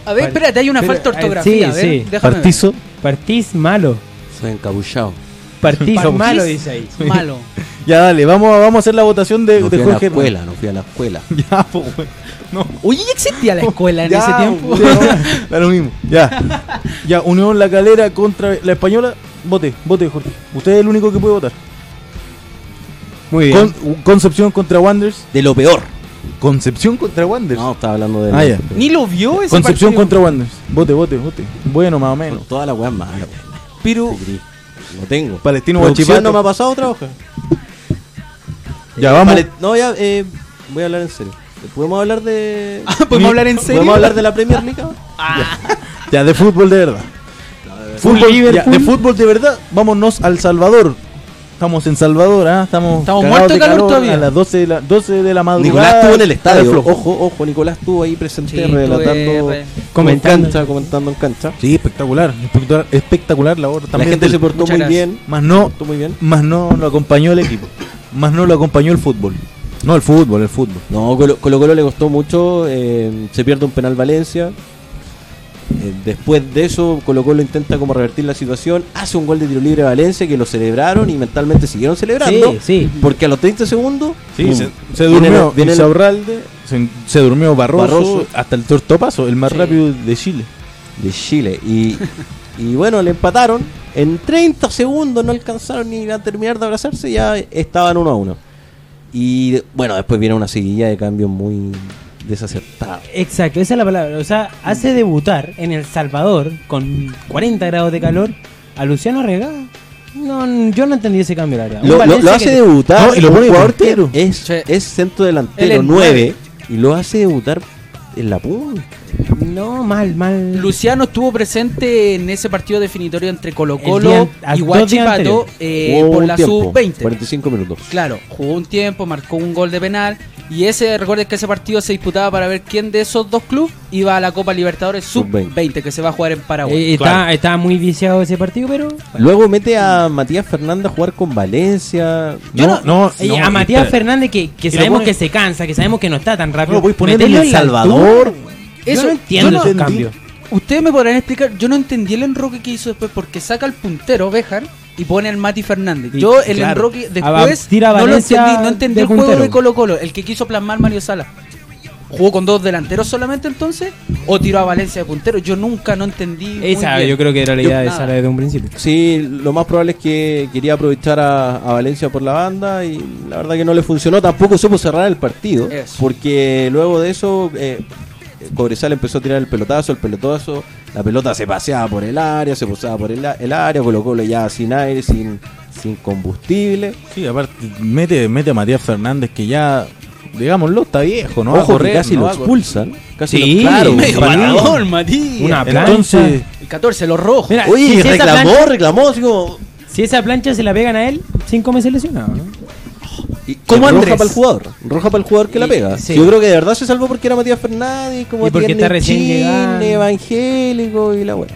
A ver, espérate, hay una pero, falta de ortografía. sí, a ver, sí. déjame partizo. Partís malo. Soy encabullado. Partís malo, dice ahí. Malo. Ya, dale, vamos, a- vamos a hacer la votación de, No de fui a la escuela, no fui a la escuela. Ya, pues. No. Oye, ¿ya existía la escuela en Ya, ese tiempo? ya, Da lo mismo. Ya. Ya, Unión La Calera contra la Española. Vote, vote, Jorge. Usted es el único que puede votar. Muy Con- Concepción contra Wanderers. De lo peor. Concepción contra Wanderers. No, estaba hablando de. Ah, ya. Ni lo vio ese Concepción partido. contra Wanderers. Vote, vote, vote. Bueno, más o menos. Toda la weá es mala. Pero No tengo. Palestino Guachipato. no me ha pasado otra hoja. Ya vamos. Vale, no, ya, eh, voy a hablar en serio. ¿Podemos hablar de. Ah, ¿Podemos hablar en serio? ¿Podemos hablar de la Premier League? ahora? Ya, de fútbol de verdad. Un Fútbol, ya, de fútbol de verdad, vámonos al Salvador. Estamos en Salvador, ¿ah? Estamos, Estamos muertos de calor todavía. A las 12 de la, 12 de la madrugada. Nicolás estuvo en el estadio. flojo. Ojo, ojo, Nicolás estuvo ahí presente Sí, relatando. re- Comentando. En cancha, comentando en cancha. Sí, espectacular. Espectacular, espectacular la hora La también. gente del- se portó Muchas muy gracias. bien. Más no, Portó muy bien. más no lo acompañó el equipo. Más no lo acompañó el fútbol. No, el fútbol, el fútbol. No, Colo Colo, Colo le costó mucho. eh, se pierde un penal Valencia. Eh, después de eso, Colo Colo intenta como revertir la situación. Hace un gol de tiro libre a Valencia que lo celebraron y mentalmente siguieron celebrando. Sí, sí. Porque a los 30 segundos. Sí, se, se viene durmió viene Isaurralde, se, se durmió Barroso, Barroso. hasta el tortopaso, el más Sí. rápido de Chile. de Chile. Y, y bueno, le empataron. En 30 segundos no alcanzaron ni a terminar de abrazarse, ya estaban uno a uno. Y bueno, después viene una seguilla de cambios muy desacertados. Exacto, esa es la palabra. O sea, hace debutar en El Salvador con 40 grados de calor a Luciano Regada. No, yo no entendí ese cambio, la verdad. Lo, lo- Valencia lo hace que- debutar No, y lo pone delantero. es, Sí. es centro delantero es 9 y lo hace debutar en la punta. No, mal, mal. Luciano estuvo presente en ese partido definitorio entre Colo Colo día- y Huachipato eh, por la tiempo, sub-20. 45 minutos. Claro, jugó un tiempo, marcó un gol de penal. Y ese, recuerden que ese partido se disputaba para ver quién de esos dos clubes iba a la Copa Libertadores Sub-20. sub-20, que se va a jugar en Paraguay. Eh, está, Claro. está muy viciado ese partido, pero. Luego mete a Matías Fernández a jugar con Valencia. Yo no, no, Oye, no, a Matías espera. Fernández, que, sabemos pone- que se cansa, que sabemos que no está tan No rápido. lo voy a poner en meterlo El Salvador. Eso, yo no entiendo yo no- esos cambios. Ustedes me podrán explicar, yo no entendí el enroque que hizo después porque saca al puntero Bejar y pone al Mati Fernández. Y- Yo el claro. enroque Ah, después tira a no lo Valencia entendí, no entendí el juego puntero. de Colo Colo, el que quiso plasmar Mario Sala. ¿Jugó con dos delanteros solamente entonces? ¿O tiró a Valencia de puntero? Yo nunca no entendí. muy Esa bien. yo creo que era la Yo- idea de. Sala desde un principio. Sí, lo más probable es que quería aprovechar a, a Valencia por la banda y la verdad que no le funcionó. Tampoco supo cerrar el partido Eso. porque luego de eso eh, Cobresal empezó a tirar el pelotazo, el pelotazo, la pelota se paseaba por el área, se posaba por el, el área, Colo Colo ya sin aire, sin, sin combustible. Sí, aparte, mete, mete a Matías Fernández que ya, digámoslo, está viejo, ¿no? va a Ojo correr, que casi no lo expulsan. Casi Sí, lo, claro, medio para- Parador, Matías. Una plancha. Entonces, El 14, los rojos. Mira, Oye, si reclamó, plancha- reclamó así como Si esa plancha se la pegan a él, cinco meses lesionado, ¿no? Y- Como y roja para el jugador. Roja para el jugador que la pega. sí. Yo creo que de verdad se salvó porque era Matías Fernández, como Y porque está recién evangélico y la buena.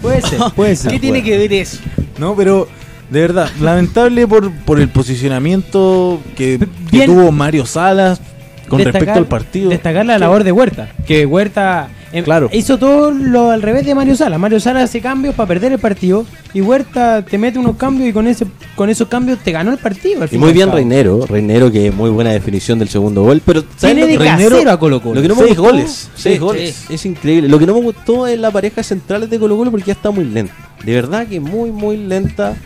Puede ser, puede ser. ¿Qué tiene que ver eso? No, pero de verdad, lamentable por, por el posicionamiento que, tuvo Mario Salas con Destacar- respecto al partido. Destacar la labor de Huerta. Que Huerta em, Claro. hizo todo lo al revés de Mario Sala. Mario Sala hace cambios para perder el partido. Y Huerta te mete unos cambios y con ese con esos cambios te ganó el partido. al Y muy bien. Reinero, Reinero que muy buena definición del segundo gol, pero ¿sabes Tiene de casero a Colo Colo. Lo que no me Seis gustó- goles. Seis Sí, goles. Es increíble. Lo que no me gustó es la pareja centrales de Colo Colo porque ya está muy lenta. De verdad que muy, muy lenta.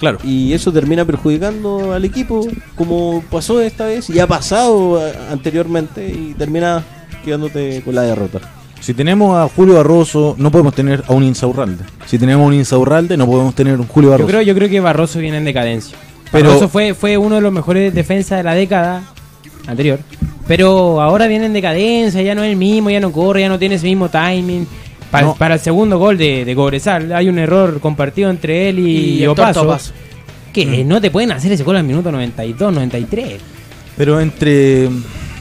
Claro. Y eso termina perjudicando al equipo, como pasó esta vez y ha pasado anteriormente, y termina quedándote con la derrota. Si tenemos a Julio Barroso, no podemos tener a un Insaurralde. Si tenemos a un Insaurralde, no podemos tener un Julio Yo Barroso. creo, yo creo que Barroso viene en decadencia. Pero- Barroso fue, fue uno de los mejores defensas de la década anterior. Pero ahora viene en decadencia, ya no es el mismo, ya no corre, ya no tiene ese mismo timing. Para, No. para el segundo gol de, de Cobresal hay un error compartido entre él y, Y Opaso. Que no te pueden hacer ese gol al minuto 92, 93. Pero entre,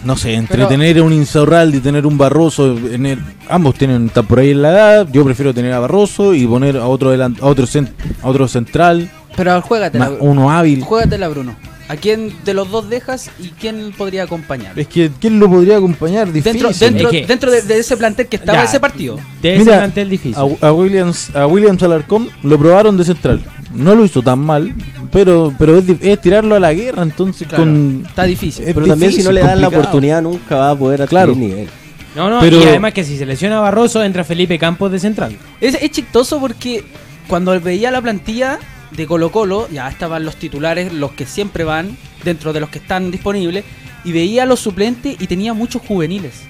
no sé, entre Pero- tener un Insaurralde y tener un Barroso, en el- ambos tienen están por ahí en la edad. Yo prefiero tener a Barroso y poner a otro delan- a otro, cen- a otro central, Pero juégatela, más uno hábil. juégatela, Bruno. ¿A quién de los dos dejas y quién podría acompañar? Es que ¿quién lo podría acompañar? Difícil. Dentro, dentro, Es que- dentro de, de ese plantel que estaba Ya. ese partido. De ese Mira, plantel difícil. A, a Williams, a Williams Alarcón lo probaron de central. No lo hizo tan mal, pero pero es, es tirarlo a la guerra, entonces Claro, con está difícil. es Pero también si no le dan la oportunidad nunca va a poder adquirir Claro. nivel. No, no, pero- y además que si se lesiona Barroso, entra Felipe Campos de central. Es, es chistoso porque cuando veía la plantilla de Colo Colo, ya estaban los titulares, los que siempre van, dentro de los que están disponibles, y veía a los suplentes y tenía muchos juveniles.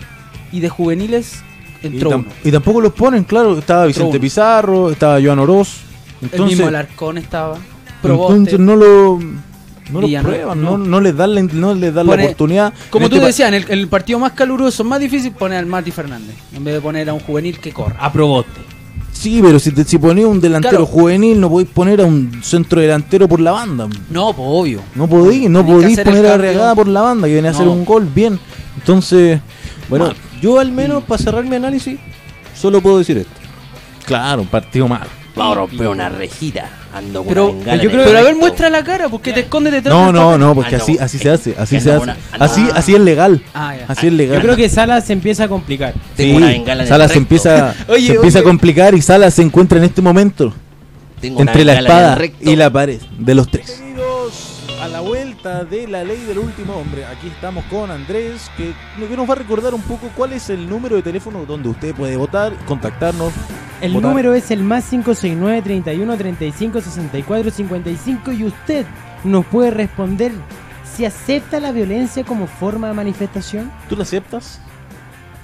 Y de juveniles Y, entró tam- uno. y tampoco los ponen, claro. Estaba Vicente. Pizarro, estaba Joan Oroz. El Entonces, mismo Alarcón estaba. Proboste. entonces no lo, no lo prueban, no. no, no les dan la, no les dan la oportunidad. Como tú este pa- decías, en el, en el partido más caluroso, más difícil, poner al Mati Fernández. En vez de poner a un juvenil que corra. Aprobote. Sí, pero si, te, si ponía un delantero Claro. juvenil, no podéis poner a un centro delantero por la banda. No, pues obvio. No podéis, no podéis el poner a. Arriagada por la banda, que viene a hacer un gol bien. Entonces, Bueno, mal. yo al menos para cerrar mi análisis, solo puedo decir esto. claro, un partido malo. Vamos a romper una rejita. Ando Pero, yo creo, pero a ver, muestra la cara, porque te escondes detrás No, no, no, porque Ah, así, así se hace, así se hace. una- Así, anda- así es legal. Ah. Así es legal. Yo creo que Salas se empieza a complicar. Tengo Sí, una bengala en el Sala se empieza, Oye, se empieza a complicar y Sala se encuentra en este momento Tengo entre la espada y la pared de los tres. A la vuelta de la ley del último hombre. Aquí estamos con Andrés, que, que nos va a recordar un poco cuál es el número de teléfono donde usted puede votar, contactarnos. El votar. número es el más 569 31 35 64 55 y usted nos puede responder si acepta la violencia como forma de manifestación ¿Tú la aceptas?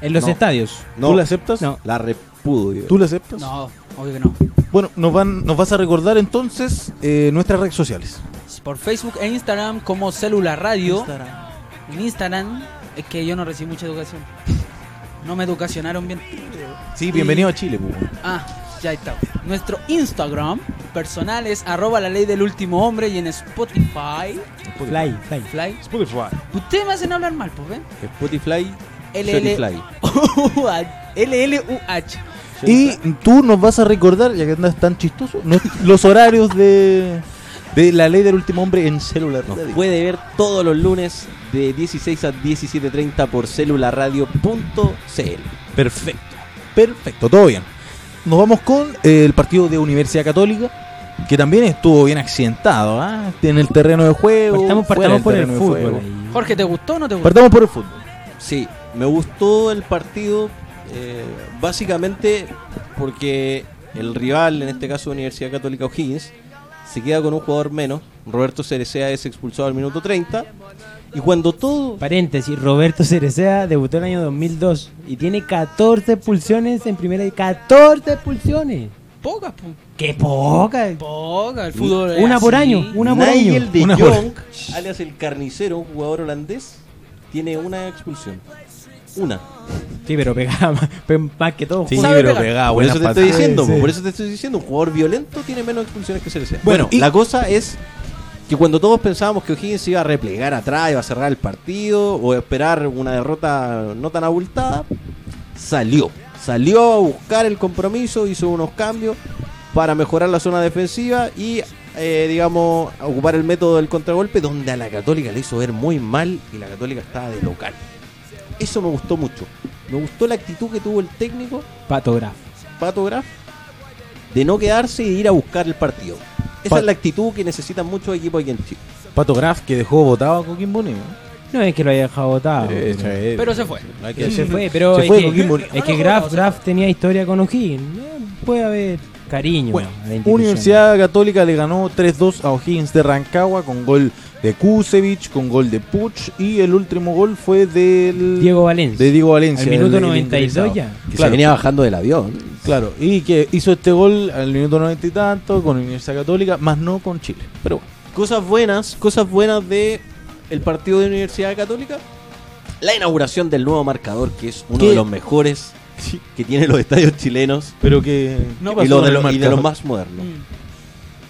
en los No. estadios. No, ¿Tú la aceptas? No. la repudio. ¿Tú la aceptas? No, obvio que no. Bueno, nos, van, nos vas a recordar entonces eh, nuestras redes sociales. Por Facebook e Instagram como Célula Radio. En Instagram es que yo no recibí mucha educación. No me educacionaron bien. Sí, bienvenido a Chile. pues. Ah, ya está. Nuestro Instagram personal es arroba la ley del último hombre y en Spotify. Fly, fly. Fly. Spotify. Ustedes me hacen hablar mal, pues ven. Spotify, LL. Spotify. LLUH. Y tú nos vas a recordar, ya que andas tan chistoso, los horarios de, de la ley del último hombre en celular. Nos puede ver todos los lunes de 16 a 17.30 por celularadio.cl. Perfecto. Perfecto, todo bien. Nos vamos con eh, el partido de Universidad Católica, que también estuvo bien accidentado, ¿ah? en el terreno de juego. Partamos, partamos por el fútbol. Jorge, ¿te gustó o no te gustó? Partamos por el fútbol. Sí, me gustó el partido eh, básicamente porque el rival, en este caso Universidad Católica O'Higgins, se queda con un jugador menos. Roberto Cerecea es expulsado al minuto 30. Y cuando todo... Paréntesis, Roberto Cerecea debutó en el año 2002 y tiene 14 expulsiones en primera y 14 expulsiones. Pocas. ¡Qué poca! Pocas. El fútbol es Una por año, una por año. Nigel de Una por- Jong, alias el carnicero, un jugador holandés, tiene una expulsión. Una. Sí, pero pegaba más, que todo. Sí, pero pegaba Por eso te estoy diciendo, sí. por eso te estoy diciendo, un jugador violento tiene menos expulsiones que CLC. Bueno, Bueno, y- la cosa es que cuando todos pensábamos que O'Higgins se iba a replegar atrás, iba a cerrar el partido o esperar una derrota no tan abultada, salió. Salió a buscar el compromiso, hizo unos cambios para mejorar la zona defensiva y, eh, digamos, ocupar el método del contragolpe donde a la Católica le hizo ver muy mal y la Católica estaba de local. Eso me gustó mucho. Me gustó la actitud que tuvo el técnico Pato Graf. Pato Graf de no quedarse y ir a buscar el partido. Esa es la actitud que necesitan muchos equipos aquí en Chile. Pato Graf que dejó votado a Coquimbo Unido. No es que lo haya dejado botado. Eh, eh, Pero se fue. que se fue, pero Se es, fue que, es que Graf, Graf tenía historia con O'Higgins. Eh, Puede haber cariño Bueno, a la. Universidad Católica le ganó 3-2 a O'Higgins de Rancagua con gol de Kusevich, con gol de Puch y el último gol fue del Diego Valencia. de Diego Valencia. Al minuto el- el 92 ingresado. ya. Que Claro. se venía bajando del avión. Claro, y que hizo este gol al minuto 90 y tanto con Universidad Católica, más no con Chile. Pero bueno, Cosas buenas, cosas buenas de el partido de Universidad Católica. La inauguración del nuevo marcador, que es uno ¿Qué? de los mejores que tienen los estadios chilenos pero que no y, lo de el lo- y de los más modernos.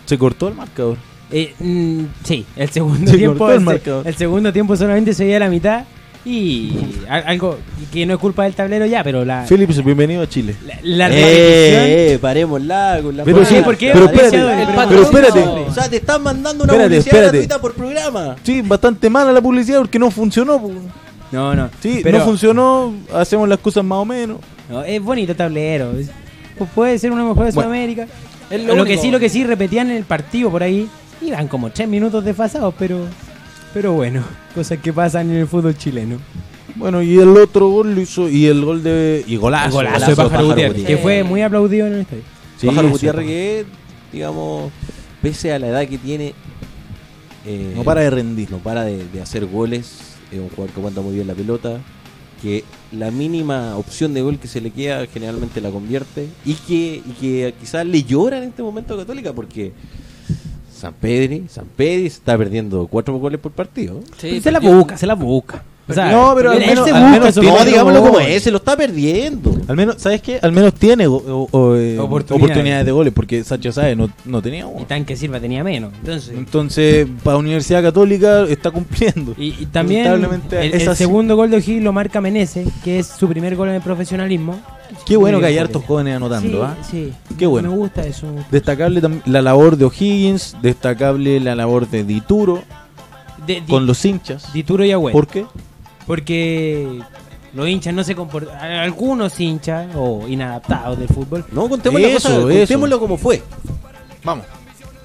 Se cortó el marcador. Eh, mm, sí, el segundo Se tiempo el segundo tiempo solamente se veía la mitad y al- algo que no es culpa del tablero ya, pero la Phillips, bienvenido a Chile. la, la Eh, eh, parémosla con la Pero sí, ¿por qué? pero espérate, pero, espérate. no- O sea, te están mandando una Espérate, publicidad espérate. gratuita por programa. Sí, bastante mala la publicidad porque no funcionó. No, no. Sí, pero no funcionó, hacemos las cosas más o menos. no, es bonito tablero. puede ser una mejor de Bueno, Sudamérica. es lo lo que sí, lo que sí repetían en el partido por ahí, iban como tres minutos desfasados, pero pero bueno, cosas que pasan en el fútbol chileno. Bueno, y el otro gol lo hizo, y el gol de. Y golazo. golazo, golazo de Pájaro Pájaro Gutiérrez, Gutiérrez. que fue muy aplaudido en el estadio. Sí, Pájaro. Gutiérrez que, digamos, pese a la edad que tiene, eh, No para de rendir. no para de, de hacer goles. Es un jugador que aguanta muy bien la pelota. Que la mínima opción de gol que se le queda generalmente la convierte. Y que, y que quizás le llora en este momento a Católica porque San Pedri, San Pedri se está perdiendo cuatro goles por partido. Sí, se la busca, se la busca. O sea, No, pero al menos- al tiene- No, digámoslo como es, se lo está perdiendo. Al menos, ¿sabes qué? Al menos tiene o- o- o, eh, Oportunidades. oportunidades. de goles, porque Sacha Sáez no, no tenía Y uno. Tanque Silva tenía menos. Entonces, Entonces, para Universidad Católica está cumpliendo. y, y también el, el segundo gol de O'Higgins lo marca Menezes, que es su primer gol en el profesionalismo. Qué bueno que hay hartos jóvenes anotando, ¿ah? Sí, sí. Qué bueno. Me gusta eso. Destacable la labor de O'Higgins, destacable la labor de Dituro De, di- con los hinchas. Dituro y Agüero. ¿Por qué? Porque los hinchas no se comportan. Algunos hinchas o inadaptados del fútbol. No, contemos la Eso, cosa, contémoslo como fue. Vamos.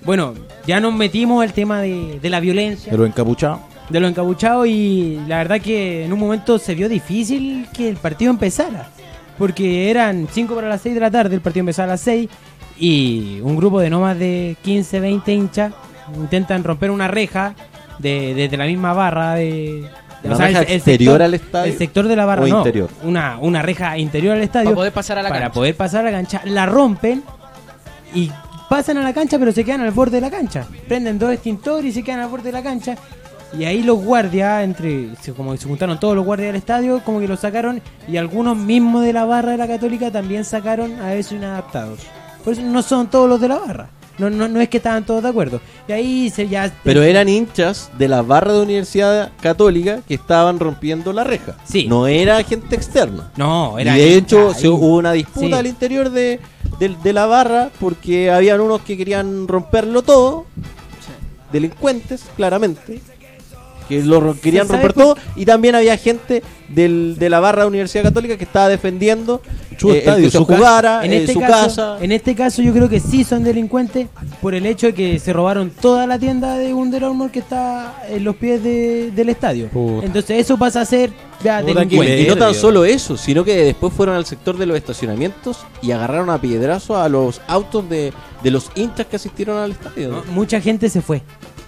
Bueno, ya nos metimos al tema de, de la violencia. De los encapuchados. de los encapuchados y la verdad que en un momento se vio difícil que el partido empezara. Porque eran 5 para las 6 de la tarde, el partido empezaba a las 6 y un grupo de no más de 15, 20 hinchas intentan romper una reja de, desde la misma barra de... ¿Una reja exterior al estadio El sector de la barra, o no, interior? Una, una reja interior al estadio Para poder pasar a la para cancha. poder pasar a la cancha, la rompen y pasan a la cancha, pero se quedan al borde de la cancha. Prenden dos extintores y se quedan al borde de la cancha. Y ahí los guardias, entre como que se juntaron todos los guardias del estadio, como que los sacaron. Y algunos mismos de la barra de la Católica también sacaron a esos inadaptados. Por eso no son todos los de la barra. No, no, no es que estaban todos de acuerdo. Y ahí se ya. Pero eran hinchas de la barra de Universidad Católica que estaban rompiendo la reja. Sí. No era gente externa. No, Y era. de hecho se, hubo una disputa Sí. al interior de, de- de la barra porque habían unos que querían romperlo todo, delincuentes, claramente, que lo querían ¿Sabe romper todo, y también había gente del, de la barra de Universidad Católica que estaba defendiendo Su eh, el que se su casa. jugara, En eh, este, su caso, casa. en este caso yo creo que sí son delincuentes por el hecho de que se robaron toda la tienda de Under Armour que está en los pies de- del estadio. Puta. Entonces eso pasa a ser ya delincuente. Y no tan solo eso, sino que después fueron al sector de los estacionamientos y agarraron a piedrazo a los autos de, de los hinchas que asistieron al estadio. No, Mucha gente se fue.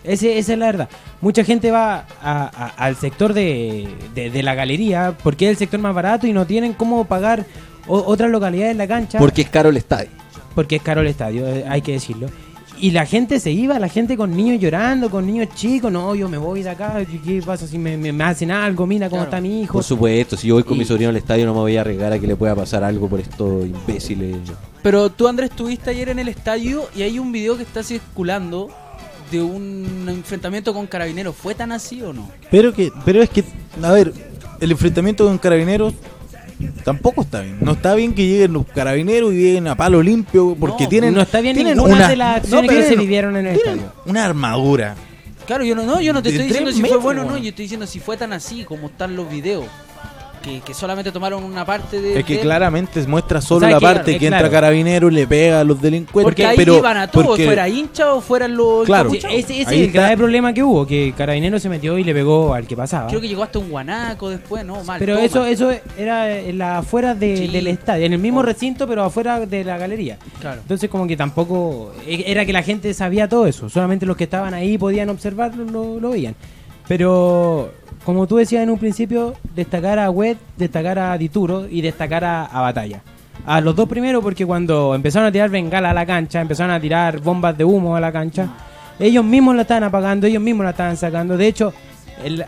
Ese, esa es la verdad. Mucha gente va a- a- al sector de, de- de la galería porque es el sector más barato y no tienen cómo pagar o- otras localidades en la cancha Porque es caro el estadio. porque es caro el estadio, eh, hay que decirlo. y la gente se iba, la gente con niños llorando, con niños chicos, no, yo me voy de acá, ¿qué pasa si me, me- me hacen algo? Mira cómo Claro. está mi hijo. Por supuesto, si yo voy con Y- mi sobrino al estadio no me voy a arriesgar a que le pueda pasar algo por estos imbéciles. Pero tú, Andrés, estuviste ayer en el estadio y hay un video que está circulando de un enfrentamiento con carabineros. ¿Fue tan así o no? Pero que, pero es que, a ver, el enfrentamiento con carabineros tampoco está bien. No está bien que lleguen los carabineros y lleguen a palo limpio porque No, tienen no está bien tienen ninguna una- de las acciones pero que se vivieron en el estadio. Una armadura. Claro, yo no, no, yo no te estoy diciendo si metros, fue bueno o no, yo estoy diciendo si fue tan así como están los videos. Que, que solamente tomaron una parte de. Es que de- claramente muestra solo la que- parte que entra claro. carabinero y le pega a los delincuentes. Porque ahí pero, iban a todos, porque- fuera hincha o fueran los. Claro. Sí, ese ese es el grave problema que hubo, que Carabinero se metió y le pegó al que pasaba. Creo que llegó hasta un guanaco después, ¿no? Mal, pero eso eso era en la afuera de- Sí. del estadio, en el mismo Oh. recinto, pero afuera de la galería. Claro. Entonces como que tampoco e- era que la gente sabía todo eso, solamente los que estaban ahí podían observarlo, lo, lo veían. Pero como tú decías en un principio, destacar a Wet, destacar a Dituro y destacar a, a Batalla. A los dos primeros porque cuando empezaron a tirar bengala a la cancha, empezaron a tirar bombas de humo a la cancha, ellos mismos la estaban apagando, ellos mismos la estaban sacando. De hecho,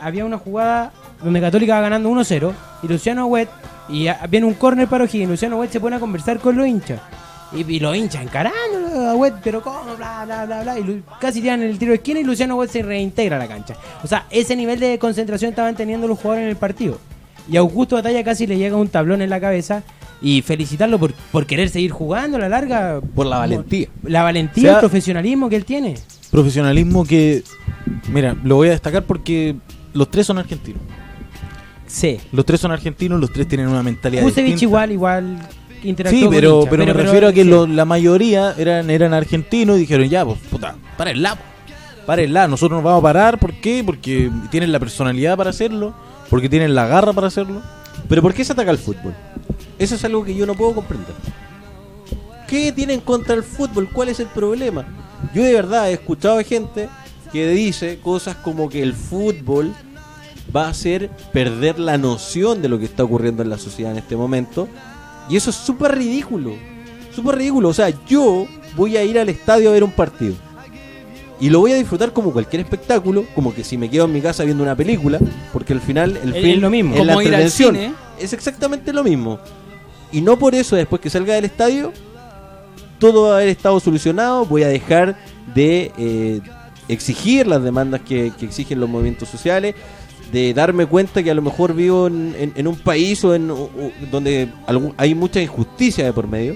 había una jugada donde Católica va ganando 1-0 y Luciano Wet, y viene un córner para O'Higgins, Luciano Wet se pone a conversar con los hinchas. Y, y los hinchas encarándolo a Wet, pero cómo, bla, bla, bla, bla. Y Lu- casi tiran el tiro de esquina y Luciano Wet se reintegra a la cancha. O sea, ese nivel de concentración estaban teniendo los jugadores en el partido. Y a Augusto Batalla casi le llega un tablón en la cabeza. Y felicitarlo por, por querer seguir jugando a la larga. Por la valentía. La valentía, O sea- el profesionalismo que él tiene. Profesionalismo que, mira, lo voy a destacar porque los tres son argentinos. Sí. Los tres son argentinos, los tres tienen una mentalidad Kusevich distinta. igual, igual interactuó Sí, con pero, pero, me refiero a que sí. lo- la mayoría eran, eran argentinos y dijeron, ya, pues, puta, párenla, po. párenla, nosotros nos vamos a parar, ¿por qué? Porque tienen la personalidad para hacerlo, porque tienen la garra para hacerlo. Pero ¿por qué se ataca el fútbol? Eso es algo que yo no puedo comprender. ¿Qué tienen contra el fútbol? ¿Cuál es el problema? Yo de verdad he escuchado a gente que dice cosas como que el fútbol va a hacer perder la noción de lo que está ocurriendo en la sociedad en este momento. Y eso es súper ridículo. Súper ridículo. O sea, yo voy a ir al estadio a ver un partido. Y lo voy a disfrutar como cualquier espectáculo, como que si me quedo en mi casa viendo una película, porque al final el Es- fin es lo mismo. es la ir al entretención. cine. Es exactamente lo mismo. Y no por eso después que salga del estadio, todo va a haber estado solucionado, voy a dejar de eh, exigir las demandas que, que exigen los movimientos sociales, de darme cuenta que a lo mejor vivo en, en- un país o en, donde hay mucha injusticia de por medio,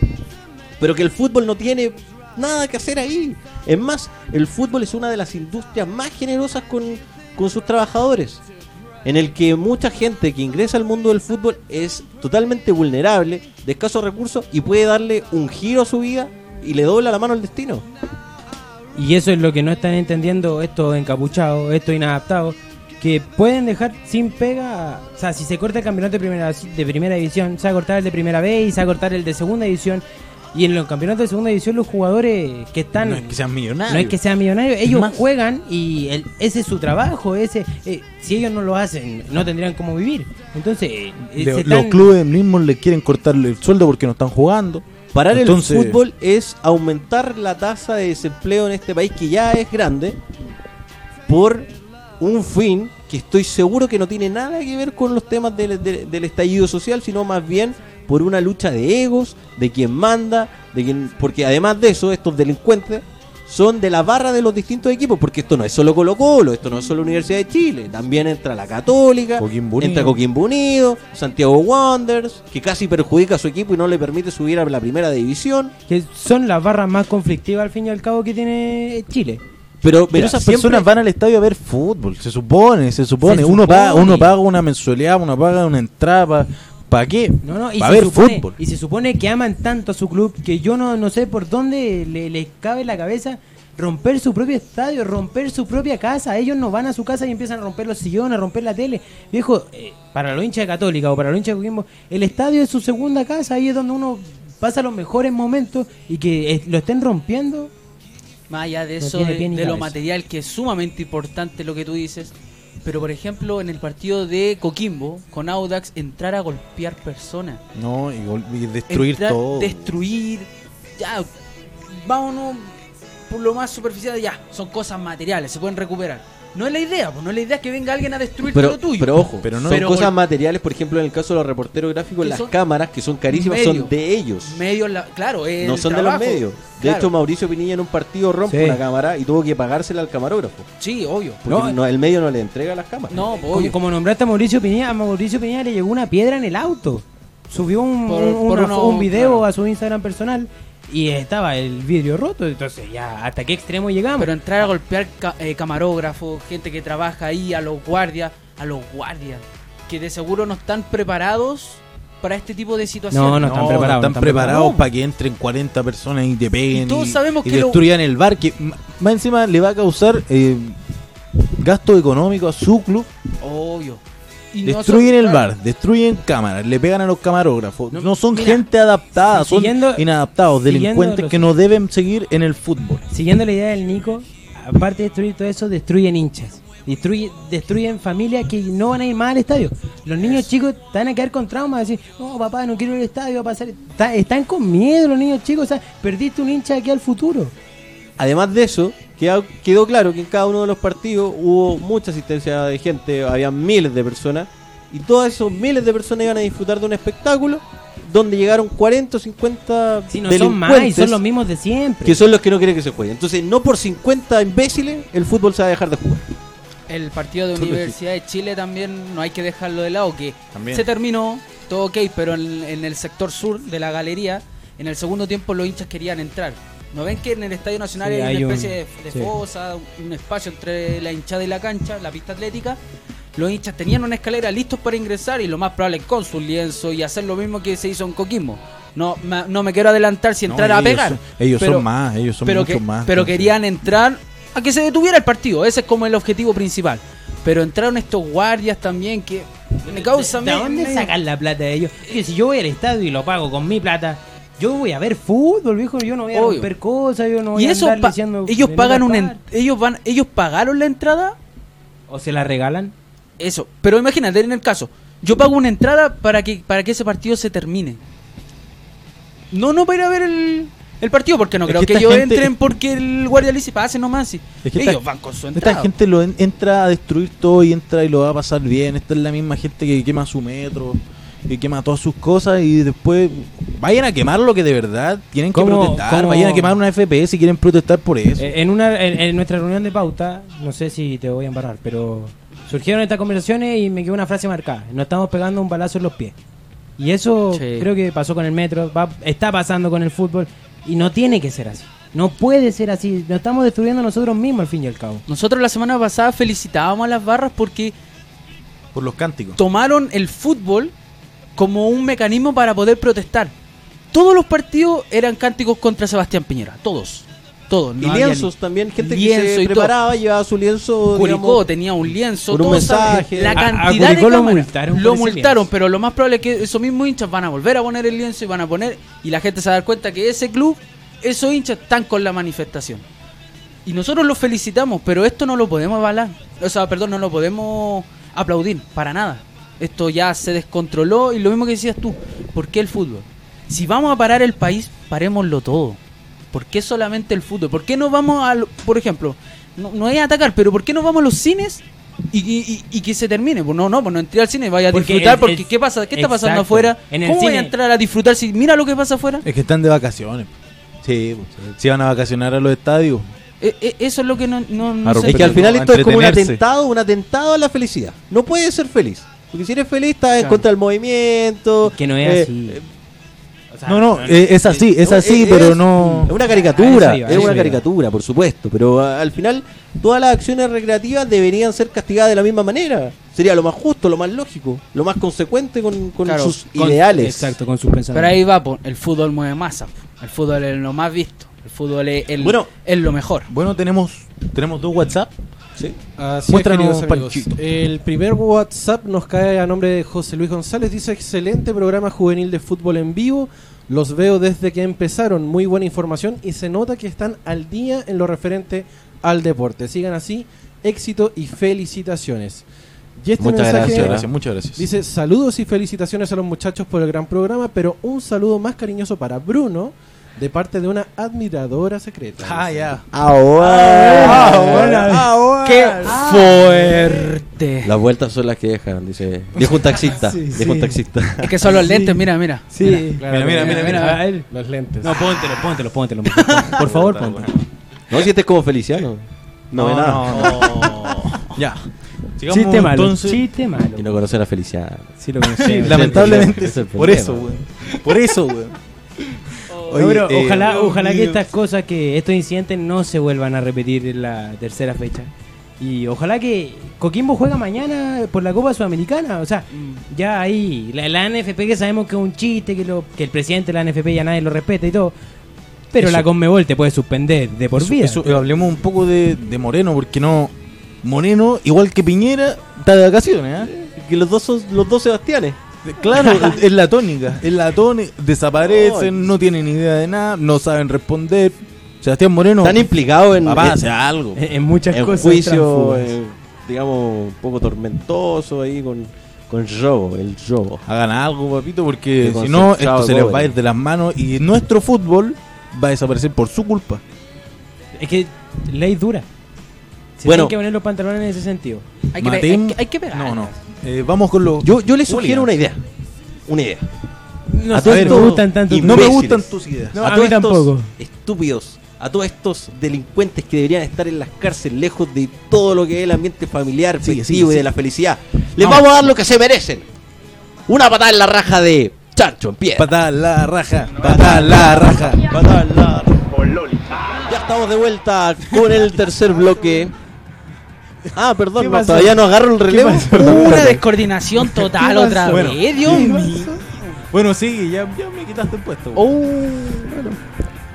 pero que el fútbol no tiene nada que hacer ahí. Es más, el fútbol es una de las industrias más generosas con, con sus trabajadores, en el que mucha gente que ingresa al mundo del fútbol es totalmente vulnerable, de escasos recursos y puede darle un giro a su vida y le dobla la mano al destino. Y eso es lo que no están entendiendo estos encapuchados, estos inadaptados, que pueden dejar sin pega, o sea, si se corta el campeonato de primera, de primera división, se va a cortar el de primera B y se va a cortar el de segunda división. Y en los campeonatos de segunda división los jugadores que están... No es que sean millonarios. No es que sean millonarios, ellos más- juegan y el- ese es su trabajo, ese eh, si ellos no lo hacen, no tendrían cómo vivir. Entonces, eh, Le- los clubes mismos le quieren cortarle el sueldo porque no están jugando. Parar Entonces- el fútbol es aumentar la tasa de desempleo en este país que ya es grande por un fin que estoy seguro que no tiene nada que ver con los temas del, del- del estallido social, sino más bien por una lucha de egos, de quien manda, de quien, porque además de eso, estos delincuentes son de la barra de los distintos equipos, porque esto no es solo Colo Colo, esto no es solo Universidad de Chile, también entra la Católica, Coquimbo entra Coquimbo Unido, Santiago Wanderers, que casi perjudica a su equipo y no le permite subir a la primera división. que son las barras más conflictivas al fin y al cabo que tiene Chile. Pero, Pero esas siempre- personas van al estadio a ver fútbol, se supone, se supone. Se uno, supone. Paga, uno paga una mensualidad, uno paga una entrada. ¿Para qué? No, no, Para ver supone, fútbol. Y se supone que aman tanto a su club que yo no, no sé por dónde le- les cabe la cabeza romper su propio estadio, romper su propia casa. Ellos no van a su casa y empiezan a romper los sillones, a romper la tele. Viejo, eh, para los hinchas de Católica o para los hinchas de Coquimbo, el estadio es su segunda casa. Ahí es donde uno pasa los mejores momentos y que eh, lo estén rompiendo. Más allá de eso, de, lo material, que es sumamente importante lo que tú dices. Pero, por ejemplo, en el partido de Coquimbo, con Audax, entrar a golpear personas. No, y, y destruir Entrar, todo. Destruir. Ya, vámonos. por lo más superficial, ya, son cosas materiales, se pueden recuperar. No es la idea, pues no es la idea que venga alguien a destruir Pero, lo tuyo. pero ojo, Pero no- son Pero cosas materiales, por ejemplo, en el caso de los reporteros gráficos, las cámaras, que son carísimas, son de ellos. medios, la- claro, es no son de los medios. De Claro. hecho, Mauricio Pinilla en un partido rompe Sí. una cámara y tuvo que pagársela al camarógrafo. Sí, obvio. Porque No. no, el medio no le entrega las cámaras. No, pues, Como, obvio. como nombraste a Mauricio Piñera, a Mauricio Piñera le llegó una piedra en el auto. Subió un, Por- un- por una uno- fo- un video claro. a su Instagram personal y estaba el vidrio roto. Entonces, ya, ¿hasta qué extremo llegamos? Pero entrar a golpear ca- eh, camarógrafos, gente que trabaja ahí, a los guardias, a los guardias, que de seguro no están preparados para este tipo de situaciones. No, no están preparados, están están preparados preparados. para que entren 40 personas y te peguen Y todos sabemos y que lo- destruyan el bar, que más encima le va a causar eh, gasto económico a su club. Obvio. Y no Destruyen son- el claro, bar, destruyen cámaras, le pegan a los camarógrafos. No, No, son mira, gente adaptada, son inadaptados, delincuentes los- que no deben seguir en el fútbol. Siguiendo la idea del Nico, aparte de destruir todo eso, destruyen hinchas. Destruye, destruyen familias que no van a ir más al estadio. Los niños chicos van a quedar con traumas, decir, no papá, no quiero ir al estadio, va a pasar. Está- están con miedo los niños chicos, o sea, perdiste un hincha aquí al futuro. Además de eso, quedó claro que en cada uno de los partidos hubo mucha asistencia de gente, había miles de personas, y todos esos miles de personas iban a disfrutar de un espectáculo donde llegaron 40 o 50 Si no son más y son los mismos de siempre. que son los que no quieren que se juegue. Entonces, no por 50 imbéciles el fútbol se va a dejar de jugar. El partido de Universidad de Chile también no hay que dejarlo de lado, que También. se terminó, todo ok, pero en, en el sector sur de la galería, en el segundo tiempo los hinchas querían entrar. ¿No ven que en el Estadio Nacional Sí, hay, hay una un- especie de, de sí. fosa, un espacio entre la hinchada y la cancha, la pista atlética? Los hinchas tenían una escalera listos para ingresar y lo más probable con su lienzo y hacer lo mismo que se hizo en Coquimbo. No, ma- no me quiero adelantar si No, entrar a pegar. son- ellos pero- son más, ellos son pero mucho que- más. Pero entonces. querían entrar a que se detuviera el partido. Ese es como el objetivo principal. Pero entraron estos guardias también que me causan... ¿De dónde sacan la plata de ellos? Que si yo voy al estadio y lo pago con mi plata, yo voy a ver fútbol, viejo. Yo no voy a Obvio. romper cosas, yo no voy Y a eso andar pa- ellos pagan un en- ellos van ellos pagaron la entrada O se la regalan. eso pero imagínate en el caso yo pago una entrada para que para que ese partido se termine no no para ir a ver el, el partido porque no Es creo que que, esta ellos gente- entren porque el guardia le dice pase nomás sí. Es que ellos esta- van con su entrada Esta gente lo en- entra a destruir todo y entra y lo va a pasar bien. Esta es la misma gente que quema su metro, que quema todas sus cosas y después vayan a quemar lo que de verdad tienen que ¿Cómo- protestar. cómo- Vayan a quemar una FPS si quieren protestar por eso. Eh, En, una, en, en nuestra reunión de pauta, no sé si te voy a embarrar, pero surgieron estas conversaciones y me quedó una frase marcada. Nos estamos pegando un balazo en los pies. Y eso Sí. creo que pasó con el metro, va- está pasando con el fútbol y no tiene que ser así. No puede ser así. Nos estamos destruyendo nosotros mismos al fin y al cabo. nosotros la semana pasada felicitábamos a las barras porque por los cánticos. tomaron el fútbol como un mecanismo para poder protestar todos los partidos eran cánticos contra Sebastián Piñera todos todos Y no lienzos también, gente lienzo que y se todo. preparaba, llevaba su lienzo. Curicó digamos, tenía un lienzo, un saben mensaje. la A- a cantidad de lo multaron Lo multaron, pero lo más probable es que esos mismos hinchas van a volver a poner el lienzo y van a poner y la gente se va a dar cuenta que ese club, esos hinchas están con la manifestación. Y nosotros los felicitamos, pero esto no lo podemos avalar. O sea, perdón, no lo podemos aplaudir para nada. Esto ya se descontroló y lo mismo que decías tú, ¿por qué el fútbol? Si vamos a parar el país, parémoslo todo. ¿Por qué solamente el fútbol? ¿Por qué no vamos a, por ejemplo, no, no es atacar, pero ¿por qué no vamos a los cines y, y- y- y que se termine? Pues no, no, pues no entré al cine, vaya a Porque disfrutar, porque ¿qué pasa? ¿Qué está pasando afuera? En el ¿Cómo voy a entrar a disfrutar si mira lo que pasa afuera? Es que están de vacaciones. Sí, pues, si van a vacacionar a los estadios. Eh, eh, eso es lo que no, no, no sé. Es que al final esto es como un atentado, un atentado a la felicidad. No puedes ser feliz. Porque si eres feliz estás en contra del movimiento. Que no es eh, así. eh, O sea, No, no, eh, es así, es no, así, es- pero no. Es una caricatura, eso iba, a es una iba. caricatura, por supuesto. Pero a- al final, todas las acciones recreativas deberían ser castigadas de la misma manera. Sería lo más justo, lo más lógico, lo más consecuente con, con Claro, sus con- ideales. Exacto, con sus pensamientos. Pero ahí va, el fútbol mueve masa. El fútbol es lo más visto. El fútbol es, el- Bueno. es lo mejor. Bueno, tenemos tenemos dos WhatsApp. Sí. Así Muéstranos, es. Panchito. El primer WhatsApp nos cae a nombre de José Luis González. Dice, excelente programa juvenil de fútbol en vivo. Los veo desde que empezaron. Muy buena información y se nota que están al día en lo referente al deporte. Sigan así. Éxito y felicitaciones. Y este Muchas mensaje gracias, Muchas gracias, muchas gracias. dice, saludos y felicitaciones a los muchachos por el gran programa, pero un saludo más cariñoso para Bruno, de parte de una admiradora secreta. Ah, ya. Ahora. Ah, ¡Qué fuerte! Las vueltas son las que dejan, dice. Dijo un taxista. Sí, dijo un taxista. Es que son los lentes, mira, mira. Sí. Mira, mira, mira, mira. A ver. Los lentes. No, póntelo, póntelo, póntelo. Por favor, póntelo. No, si este es como Feliciano. No, ve nada. no. ya. Sigamos Chiste malo, entonces. chiste malo. Y no conocer a Feliciano. Sí, lo conocí. Sí, lamentablemente. Es el por problema. eso, güey. Por eso, güey. No, pero eh, ojalá, ojalá que estas cosas, que estos incidentes no se vuelvan a repetir en la tercera fecha. Y ojalá que Coquimbo juega mañana por la Copa Sudamericana. O sea, ya ahí, la, la NFP que sabemos que es un chiste, que, lo, que el presidente de la NFP ya nadie lo respeta y todo. Pero Eso. la Conmebol te puede suspender de por vida. eso, eh, hablemos un poco de, de Moreno, porque no. Moreno, igual que Piñera, está de vacaciones, ¿ah? Que los dos son los dos Sebastianes. Claro, es la tónica. Es la tónica. Desaparecen, no tienen idea de nada, no saben responder. Sebastián Moreno. Están implicados en, Papá, en- hace algo. en, en muchas en cosas. juicio, eh, digamos, un poco tormentoso ahí con, con robo, el robo. Hagan algo, papito, porque si no, esto se les va a ir de las manos y nuestro fútbol va a desaparecer por su culpa. Es que ley dura. Se Bueno. tienen que poner los pantalones en ese sentido. Hay que, hay que, hay que pegar. No, no. Eh, vamos con los. Yo, yo le sugiero una idea. Una idea. No A sé todo si esto- me gustan tanto. No me gustan tus ideas. No, a todos mí tampoco. estos estúpidos, a todos estos delincuentes que deberían estar en las cárceles, lejos de todo lo que es el ambiente familiar, Sí, festivo sí, y de la felicidad. Les Vamos. vamos a dar lo que se merecen. Una patada en la raja de Chancho en pie. Patada en la raja, patada en la raja. Patada en la- Ya estamos de vuelta con el tercer bloque. Ah, perdón, ¿Qué no, todavía no agarro el relevo. Una descoordinación total otra Bueno. vez, Dios mío. Bueno, sí, ya, ya me quitaste el puesto. Oh,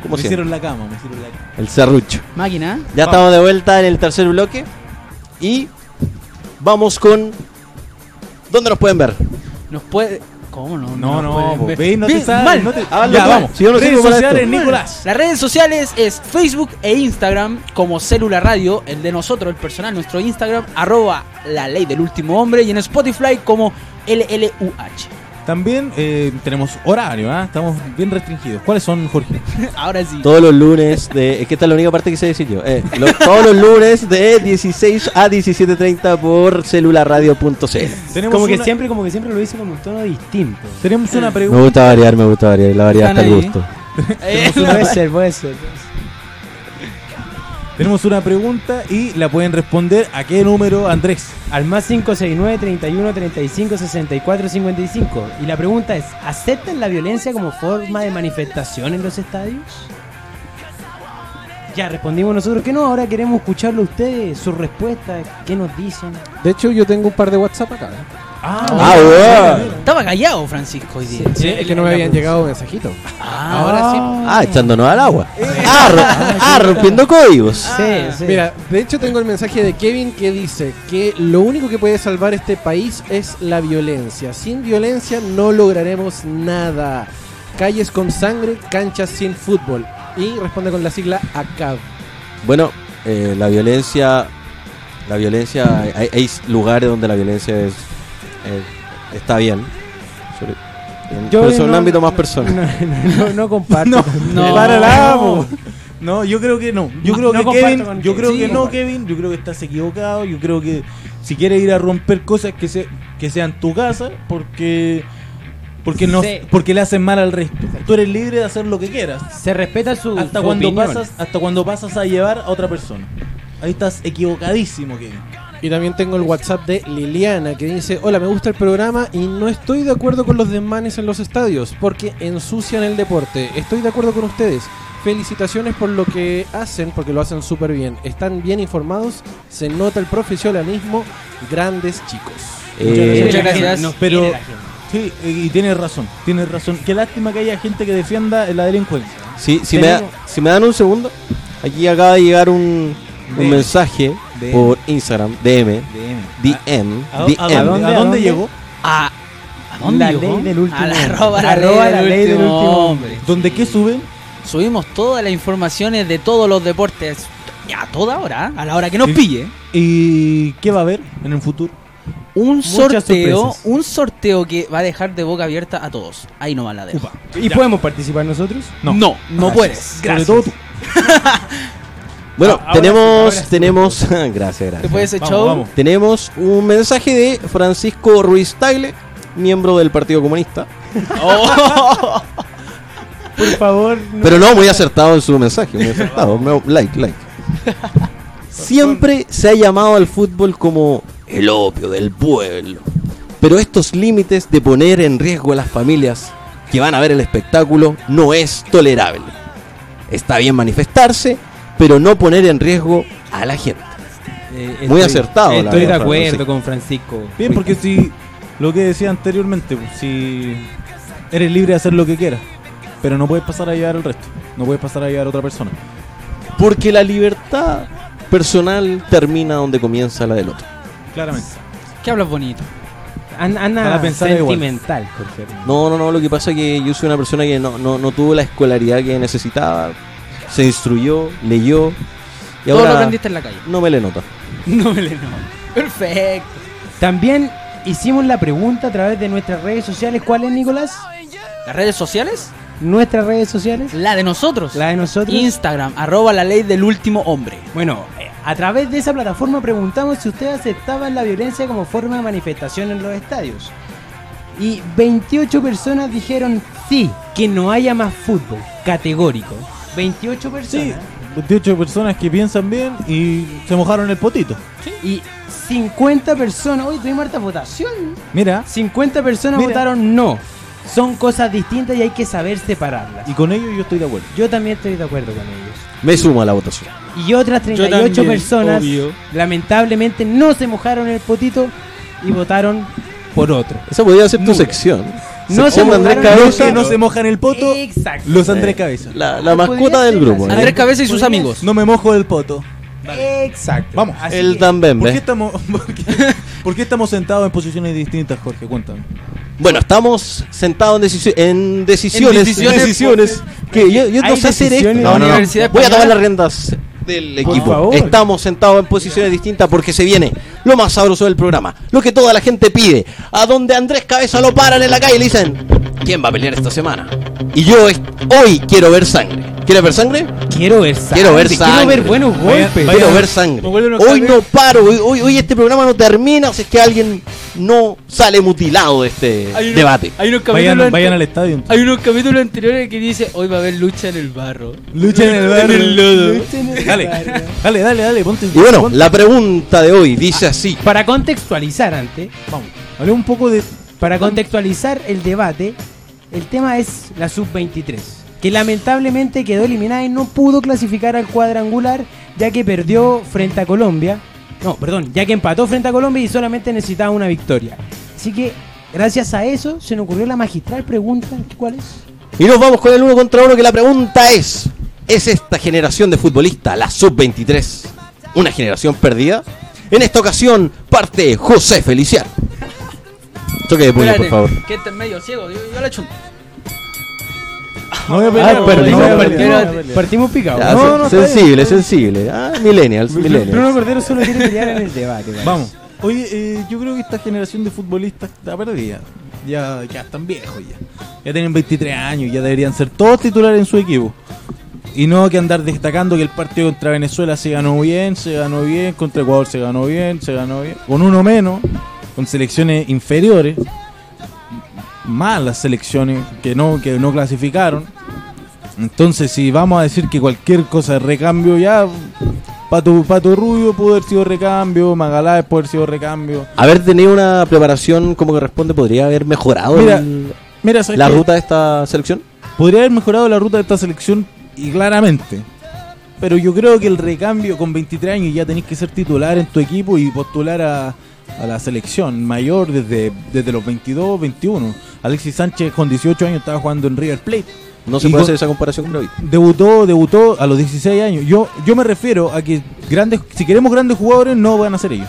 ¿Cómo me se hicieron la cama, me hicieron la cama. El serrucho. Máquina. Ya estamos de vuelta en el tercer bloque. Y vamos con. ¿Dónde nos pueden ver? Nos puede. ¿Cómo no? No, no, veis, no te sabes. mal. No te... Háganlo Ya, vamos. Si yo no Redes sociales. Nicolás. Las redes sociales es Facebook e Instagram como Célula Radio, el de nosotros, el personal, nuestro Instagram, arroba la ley del último hombre y en Spotify como LLUH. También eh, tenemos horario, ¿ah? Estamos bien restringidos. ¿Cuáles son, Jorge? Ahora sí. Todos los lunes de. Es que esta es la única parte que sé decir yo. Eh, lo- todos los lunes de 16 a 17.30 por celularradio.cl. Como que una- siempre, como que siempre lo dice como un tono distinto. Tenemos una Me pregunta. gusta variar, me gusta variar. La variedad está ahí. gusto. Eh, puede ser, puede ser. Tenemos una pregunta y la pueden responder a qué número, Andrés. Al más 569 31 35 64 55. Y la pregunta es: ¿aceptan la violencia como forma de manifestación en los estadios? Ya respondimos nosotros que no, ahora queremos escucharlo a ustedes, sus respuestas, qué nos dicen. De hecho, yo tengo un par de WhatsApp acá. ¿eh? Ah, weón. Estaba callado Francisco hoy día. Sí, es que no me habían llegado mensajitos. Ahora sí. Ah, echándonos al agua. Ah, ro- ah, rompiendo códigos. Sí, sí. Mira, de hecho tengo el mensaje de Kevin que dice que lo único que puede salvar este país es la violencia. Sin violencia no lograremos nada. Calles con sangre, canchas sin fútbol. Y responde con la sigla ACAB. Bueno, eh, la violencia. La violencia. Hay, hay lugares donde la violencia es. Eh, está bien. En- pero es un ámbito más personal. No, no, no comparto. No, No. Para la. No, yo creo que no. Yo creo no que Kevin, yo creo Sí, que no. Kevin. Yo creo que estás equivocado. Yo creo que si quieres ir a romper cosas que se que sean tu casa, porque porque no Sí. porque le hacen mal al resto. Tú eres libre de hacer lo que quieras. Se respeta su, Hasta su cuando opinión. pasas hasta cuando pasas a llevar a otra persona. Ahí estás equivocadísimo, Kevin. Y también tengo el WhatsApp de Liliana que dice, hola, me gusta el programa y no estoy de acuerdo con los desmanes en los estadios porque ensucian el deporte. Estoy de acuerdo con ustedes. Felicitaciones por lo que hacen, porque lo hacen súper bien. Están bien informados, se nota el profesionalismo, grandes chicos. Eh, Muchas gracias. Pero-. Sí, y tienes razón, tienes razón. Qué lástima que haya gente que defienda la delincuencia. Si, si, me, da- si me dan un segundo, aquí acaba de llegar un, un mensaje DM. por Instagram, DM, DM, ¿A, a- DM. a dónde, a dónde llegó? ¿A, ¿a dónde La llegó? ley del último A la arroba la, Arroba ley, la del ley del último hombre. ¿Dónde qué suben? Subimos todas las informaciones de todos los deportes. A toda hora, ¿eh? a la hora que nos Sí. pille. ¿Y qué va a haber en el futuro? Un Muchas sorteo, sorpresas. un sorteo que va a dejar de boca abierta a todos. Ahí no va la dejo. ¿Y podemos participar nosotros? No, no, no puedes. Sobre todo tú. Bueno, Ah, tenemos, sí, tenemos, gracias, gracias. Después de ese Vamos, show, vamos. Tenemos un mensaje de Francisco Ruiz Tagle, miembro del Partido Comunista. Por favor. no- Pero no, muy acertado en su mensaje, muy acertado. Like, like. Siempre se ha llamado al fútbol como el opio del pueblo. Pero estos límites de poner en riesgo a las familias que van a ver el espectáculo no es tolerable. Está bien manifestarse, pero no poner en riesgo a la gente. Eh, Muy estoy- acertado, la Estoy de acuerdo Francisco. con Francisco. Bien, porque si lo que decía anteriormente, pues, si eres libre de hacer lo que quieras, pero no puedes pasar a llevar al resto, no puedes pasar a llevar a otra persona. Porque la libertad personal termina donde comienza la del otro. Claramente. que hablas bonito. An- Anda Para pensar igual. sentimental, Jorge. No, no, no, lo que pasa es que yo soy una persona que no, no, no tuvo la escolaridad que necesitaba, se instruyó, leyó y Todo ahora lo aprendiste en la calle. no me le nota. No me le no. Perfecto. También hicimos la pregunta a través de nuestras redes sociales. ¿Cuál es, Nicolás? ¿Las redes sociales? Nuestras redes sociales. La de nosotros. La de nosotros. Instagram, arroba la ley del último hombre. Bueno, eh, a través de esa plataforma preguntamos si usted aceptaba la violencia como forma de manifestación en los estadios. Y 28 personas dijeron sí, que no haya más fútbol. Categórico. 28 personas. Sí, 28 personas que piensan bien y se mojaron el potito. Y 50 personas. Hoy tuvimos harta votación. Mira, 50 personas Mira. votaron no. Son cosas distintas y hay que saber separarlas. y con ello yo estoy de acuerdo. Yo también estoy de acuerdo con ellos. Me sumo a la votación. Y otras 38 también, personas obvio. lamentablemente no se mojaron el potito y votaron por otro. Esa podría ser tu sección. No se de Andrés el Los que Cabeza, no se mojan el poto, Exacto. los Andrés Cabeza. la, la mascota del grupo. Andrés Cabeza y sus amigos. No me mojo el poto. Exacto. Vamos. Así El que- ¿Por qué, Dambembe. estamos, por, qué, por qué estamos sentados en posiciones distintas, Jorge? Cuéntame. Bueno, estamos sentados en, decisiones en decisiones. En decisiones, decisiones que yo, yo no sé hacer esto. No, no, no. Universidad Voy a tomar las riendas del Por equipo. favor. Estamos sentados en posiciones distintas porque se viene lo más sabroso del programa. Lo que toda la gente pide. A donde Andrés Cabeza lo paran en la calle y le dicen, ¿quién va a pelear esta semana? Y yo hoy quiero ver sangre. ¿Quieres ver sangre? Quiero ver sangre. Quiero ver Quiero sangre. ver buenos golpes. vaya- Quiero ver sangre. Hoy no paro. Hoy, hoy, hoy este programa no termina si es que alguien no sale mutilado de este Hay unos- debate. Hay unos Vayan, capítulos, vayan al estadio. hay unos capítulos anteriores que dice hoy va a haber lucha en el barro. Lucha en el barrio. En el lodo. Dale, dale, dale, dale, ponte. Y bueno, ponte. la pregunta de hoy dice así. Para contextualizar antes, Vamos, hablé un poco de. para contextualizar el debate, el tema es la sub-23, que lamentablemente quedó eliminada y no pudo clasificar al cuadrangular, ya que perdió frente a Colombia. No, perdón, ya que empató frente a Colombia y solamente necesitaba una victoria. Así que, gracias a eso, se nos ocurrió la magistral pregunta, ¿cuál es? Y nos vamos con el uno contra uno que la pregunta es, ¿es esta generación de futbolistas, la sub-23, una generación perdida? En esta ocasión parte José Feliciano. Toque de puño, por favor. Que este es medio ciego, yo, yo le echo un... No voy a pelear. Ah, no no, pelear, perdí. no voy a Partimos, picados. Ya, No, no, sensible, bien. sensible. Ah, millennials, Bruno millennials. Cordero solo quiere pelear en el debate. Vamos. Oye, eh, yo creo que esta generación de futbolistas está perdida. Ya, ya están viejos ya. Ya tienen 23 años, ya deberían ser todos titulares en su equipo. Y no que andar destacando que el partido contra Venezuela se ganó bien, se ganó bien, contra Ecuador se ganó bien, se ganó bien. Con uno menos, con selecciones inferiores, malas selecciones que no, que no clasificaron. Entonces, si vamos a decir que cualquier cosa de recambio ya, Pato, Pato Rubio pudo haber sido recambio, Magaláes pudo haber sido recambio. Haber tenido una preparación como corresponde podría haber mejorado Mira, el- Mira, ¿sabes la qué? ruta de esta selección. Podría haber mejorado la ruta de esta selección y claramente. Pero yo creo que el recambio con 23 años ya tenés que ser titular en tu equipo y postular a, a la selección mayor desde, desde los 22, 21. Alexis Sánchez con 18 años estaba jugando en River Plate. No se puede hacer esa comparación con. Debutó, debutó a los 16 años. Yo, yo me refiero a que grandes, si queremos grandes jugadores, no van a ser ellos.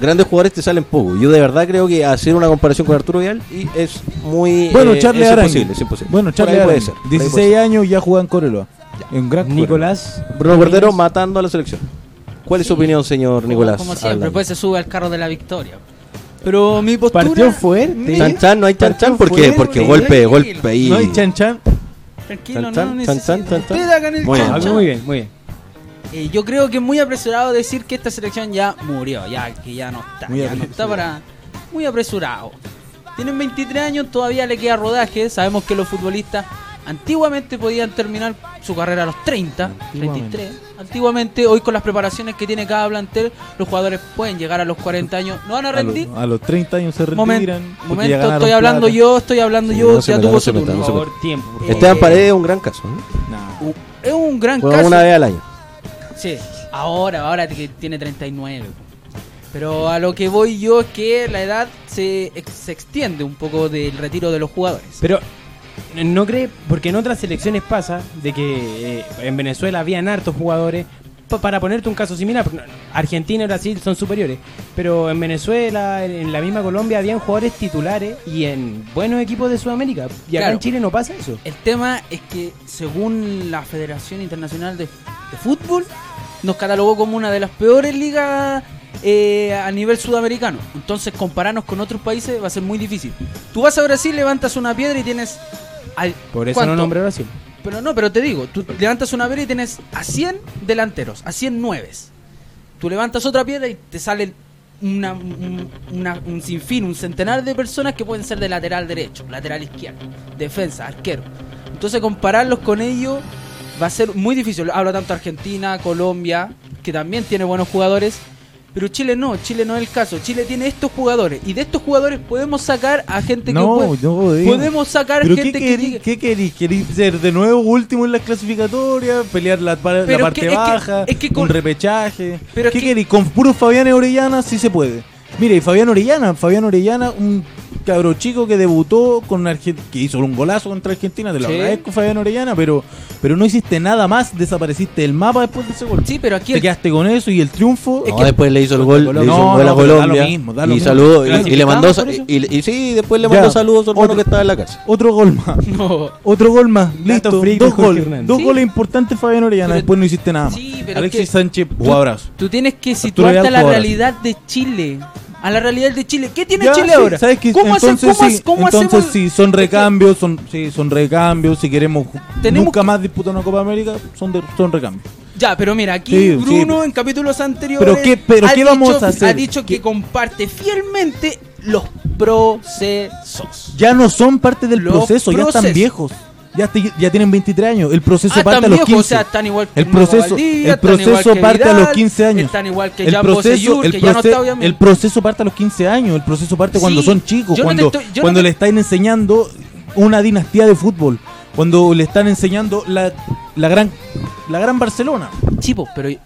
Grandes jugadores te salen poco. Yo de verdad creo que hacer una comparación con Arturo Vidal y es muy Bueno, eh, Charlie es Arangui. imposible, es imposible. Bueno, Charlie puede ser, por ahí 16 puede años ya juega en Coreloa. En gran Nicolás. ser. Bruno Cordero matando a la selección. ¿Cuál es su Sí. opinión, señor Como- Nicolás? Como siempre, Alan? pues se sube al carro de la victoria. Pero mi postura. Partió fuerte. Chan Chan, no hay Chan Chan, ¿por qué? fuerte. Porque Sí, golpe, golpe ahí. No hay chan chan. Tranquilo, Chan, no chan, chan, necesito. chan, chan, chan. Ustedes hagan el Muy bien. chan, chan. muy bien, muy bien. Eh, yo creo que es muy apresurado decir que esta selección ya murió, ya que ya no está, Muy ya no está apresurado. para muy apresurado. Tienen 23 años, todavía le queda rodaje. Sabemos que los futbolistas antiguamente podían terminar su carrera a los 30, 33. Antiguamente, hoy con las preparaciones que tiene cada plantel, los jugadores pueden llegar a los 40 años. ¿No van a A, los- rendir? a los 30 años se retiran. momento, estoy hablando plata. yo, estoy hablando Sí, yo, no ya meta, tuvo no se su meta, turno. no Por se favor, tiempo. por favor. Esteban Eh, Paredes es un gran caso. ¿eh? Nah. Uh, Es un gran caso. una vez al año. Sí, ahora, ahora que tiene 39. Pero a lo que voy yo es que la edad se, se extiende un poco del retiro de los jugadores. Pero, ¿no cree? Porque en otras selecciones pasa de que eh, en Venezuela habían hartos jugadores. pa- Para ponerte un caso similar, Argentina y Brasil son superiores, pero en Venezuela, en, en la misma Colombia, habían jugadores titulares y en buenos equipos de Sudamérica. Y acá Claro. en Chile no pasa eso. El tema es que según la Federación Internacional de, de Fútbol, nos catalogó como una de las peores ligas eh, a nivel sudamericano. Entonces compararnos con otros países va a ser muy difícil. Tú vas a Brasil, levantas una piedra y tienes... Al, Por eso ¿cuánto? no nombré Brasil. Pero no, pero te digo, tú levantas una piedra y tienes a 100 delanteros, a 100 nueves. Tú levantas otra piedra y te salen una, un, una- un sinfín, un centenar de personas que pueden ser de lateral derecho, lateral izquierdo, defensa, arquero. Entonces compararlos con ellos va a ser muy difícil. Hablo tanto Argentina, Colombia, que también tiene buenos jugadores. Pero Chile no, Chile no es el caso. Chile tiene estos jugadores y de estos jugadores podemos sacar a gente No, que puede- no digo. podemos sacar ¿Pero gente qué que querí, llegue- ¿Qué querís? ¿Querís ser de nuevo último en las clasificatorias? ¿Pelear la, la parte que- es que- baja? es que con- ¿Un repechaje? Pero ¿Qué que- querís? Con puro Fabián Orellana sí se puede. Mire, y Fabián Orellana, Fabián Orellana, un cabro chico que debutó con Argentina, que hizo un golazo contra Argentina, te lo Sí. agradezco Fabián Orellana, pero, pero no hiciste nada más, desapareciste del mapa después de ese gol. Sí, pero aquí Te el- quedaste con eso y el triunfo. No, después le hizo el gol, le hizo No, un gol a no, Colombia lo mismo, da lo y mismo. saludó y- y, le ¿Clasificamos mandó y, y sí, después le Ya. mandó saludos a su hermano Otro- que estaba en la casa. Otro gol más. No. Otro gol más, listo. Dos. Dos Sí. goles importantes Fabián Orellana. Pero- Después no hiciste nada más. Sí, pero Alexis que- Sánchez, jugadorazo. Tú tienes que situarte a la realidad de Chile. A la realidad de Chile. ¿Qué tiene Ya, Chile sí, ahora? ¿Sabes qué? ¿Cómo, hace- entonces cómo sí, hace- cómo entonces hacemos? sí, son recambios, son, sí, son recambios. Si queremos Tenemos nunca que- más disputar una Copa América, son, de- son recambios. Ya, pero mira, aquí Sí, Bruno sí. en capítulos anteriores Pero qué- pero ha qué vamos dicho- a hacer? ha dicho que ¿Qué? comparte fielmente los procesos. Ya no son parte del Los proceso, ya están procesos. viejos. Ya, te- ya tienen 23 años. El proceso Ah, parte a los viejos, 15. o sea, están igual que el proceso, el proceso que parte a los Vidal, 15 años. Están igual que el Bosellur, el, que ya no proce- está obviamente. el proceso parte a los 15 años. El proceso parte cuando son chicos. yo no te cuando estoy- yo no cuando te- le están enseñando una dinastía de fútbol. Cuando le están enseñando la, la gran la gran Barcelona. Chipo, pero eh,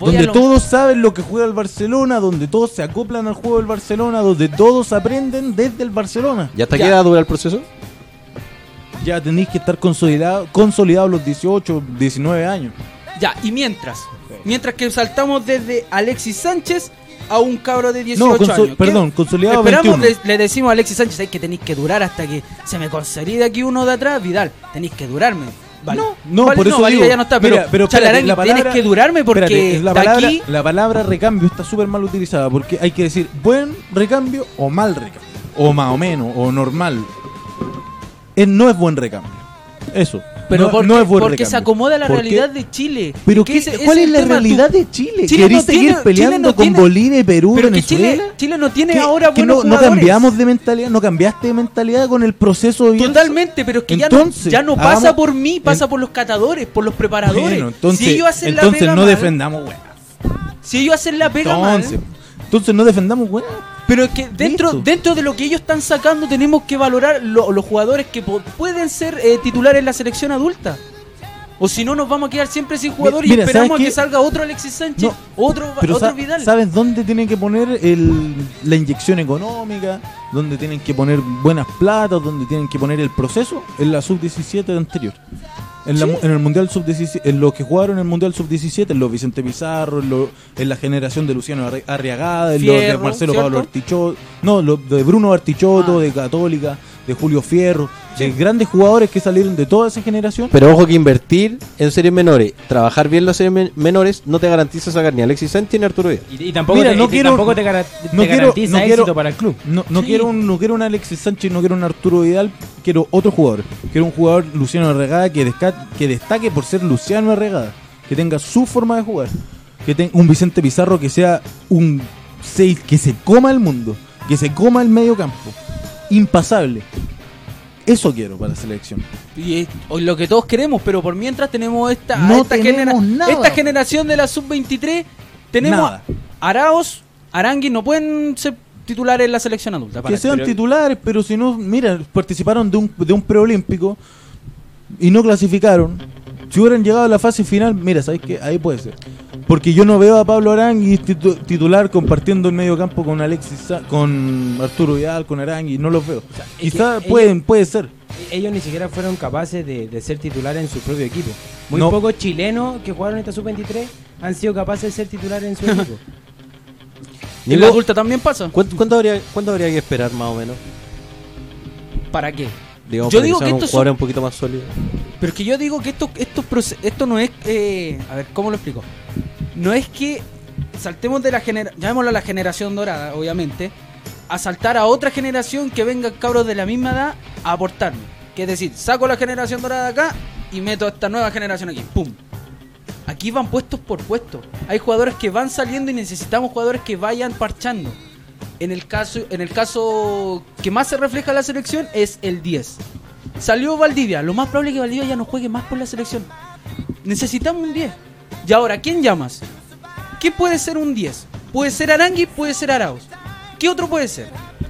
donde lo- todos saben lo que juega el Barcelona, donde todos se acoplan al juego del Barcelona, donde todos aprenden desde el Barcelona. ¿Y hasta Ya. qué edad dura el proceso? Ya tenéis que estar consolidado, consolidados los 18, 19 años. Ya, y mientras, mientras que saltamos desde Alexis Sánchez a un cabro de 18 No, años. perdón, ¿Qué? consolidado Esperamos, 21. le, le decimos a Alexis Sánchez, hay que tenéis que durar hasta que se me consolide aquí uno de atrás, Vidal, tenéis que durarme. Vale. No, no, Vale, por eso Valdivia digo, ya no está, pero, mira, pero espérate, la tienes que durarme porque Espérate, la palabra, aquí... la palabra recambio está súper mal utilizada porque hay que decir buen recambio o mal recambio. O más o menos, o normal. Eh, no es buen recambio. Eso. Pero no, porque, no es buen porque se recambio. acomoda la realidad de Chile. Pero qué- ese- ¿cuál ese es la tú- realidad de Chile? Chile ¿Querés no seguir tiene- peleando Chile no con tiene- Bolivia, Perú, Pero Venezuela? Chile, Chile no tiene ¿Qué- ahora buenos no, cambiamos de mentalidad, no cambiaste de mentalidad con el proceso? Totalmente, pero es que ya no- Entonces, ya no, pasa hagamos- por mí, pasa en- por los catadores, por los preparadores. Bueno, entonces, si ellos hacen la entonces pega no mal, defendamos, weón. si ellos hacen la pega Entonces, mal, entonces no defendamos, weón. Pero es que dentro, Listo. dentro de lo que ellos están sacando tenemos que valorar lo- los jugadores que po- pueden ser eh, titulares en la selección adulta. O si no, nos vamos a quedar siempre sin jugador y mira, esperamos a ¿sabes que salga otro Alexis Sánchez, No, otro, Pero otro Vidal. ¿sabes dónde tienen que poner el- la inyección económica? ¿Dónde tienen que poner buenas platas? ¿Dónde tienen que poner el proceso? En la sub-17 anterior. En, la mu- en el Mundial Sub-17, en los que jugaron en el Mundial Sub-17, en los Vicente Pizarro, en, lo- en la generación de Luciano Arri- Arriagada, en los de Marcelo ¿cierto? Pablo Artichoto, no, los de Bruno Artichoto, Ah. de Católica. De Julio Fierro, de grandes jugadores que salieron de toda esa generación. Pero ojo que invertir en series menores, trabajar bien las series men- menores, no te garantiza sacar ni a Alexis Sánchez ni a Arturo Vidal. Y, y tampoco, Mira, te, no y quiero- tampoco te, gara- te no quiero- garantiza no quiero- éxito para el club. No, no quiero un, no quiero un Alexis Sánchez, no quiero un Arturo Vidal, quiero otro jugador. Quiero un jugador Luciano Arregada que, desca- que destaque por ser Luciano Arregada, que tenga su forma de jugar, que tenga un Vicente Pizarro que sea un 6 que se coma el mundo, que se coma el medio campo, impasable. Eso quiero para la selección. Y es lo que todos queremos, pero por mientras tenemos esta, No esta, tenemos genera- nada. esta generación de la sub-23. Tenemos Nada. Araos, Arangui no pueden ser titulares en la selección adulta. para que sean Pero- titulares, pero si no, mira, participaron de un, de un preolímpico y no clasificaron. Si hubieran llegado a la fase final, mira, ¿sabes qué? Ahí puede ser. Porque yo no veo a Pablo Arangui titu- titular compartiendo el medio campo con Alexis, Sa- con Arturo Vidal, con Arangui, no los veo. es Quizá que pueden, puede ser. Ellos ni siquiera fueron capaces de, de ser titulares en su propio equipo. Muy No. pocos chilenos que jugaron esta sub-23 han sido capaces de ser titulares en su equipo. en la adulta también pasa. ¿Cuánto, cuánto habría, cuánto habría que esperar más o menos? ¿Para qué? Digamos, Yo digo que un estos jugador son- un poquito más sólido. Pero es que yo digo que esto, esto, esto no es. eh, a ver, ¿cómo lo explico? No es que saltemos de la generación. Llamémoslo a la generación dorada, obviamente. A saltar a otra generación que venga cabros de la misma edad a aportarme. Que es decir, saco la generación dorada de acá y meto esta nueva generación aquí. ¡Pum! Aquí van puestos por puestos. Hay jugadores que van saliendo y necesitamos jugadores que vayan parchando. En el caso, en el caso que más se refleja la selección es el 10. Salió Valdivia. Lo más probable es que Valdivia ya no juegue más por la selección. Necesitamos un 10. Y ahora, ¿quién llamas? ¿Qué puede ser un 10? Puede ser Arangui, puede ser Arauz. ¿Qué otro puede ser?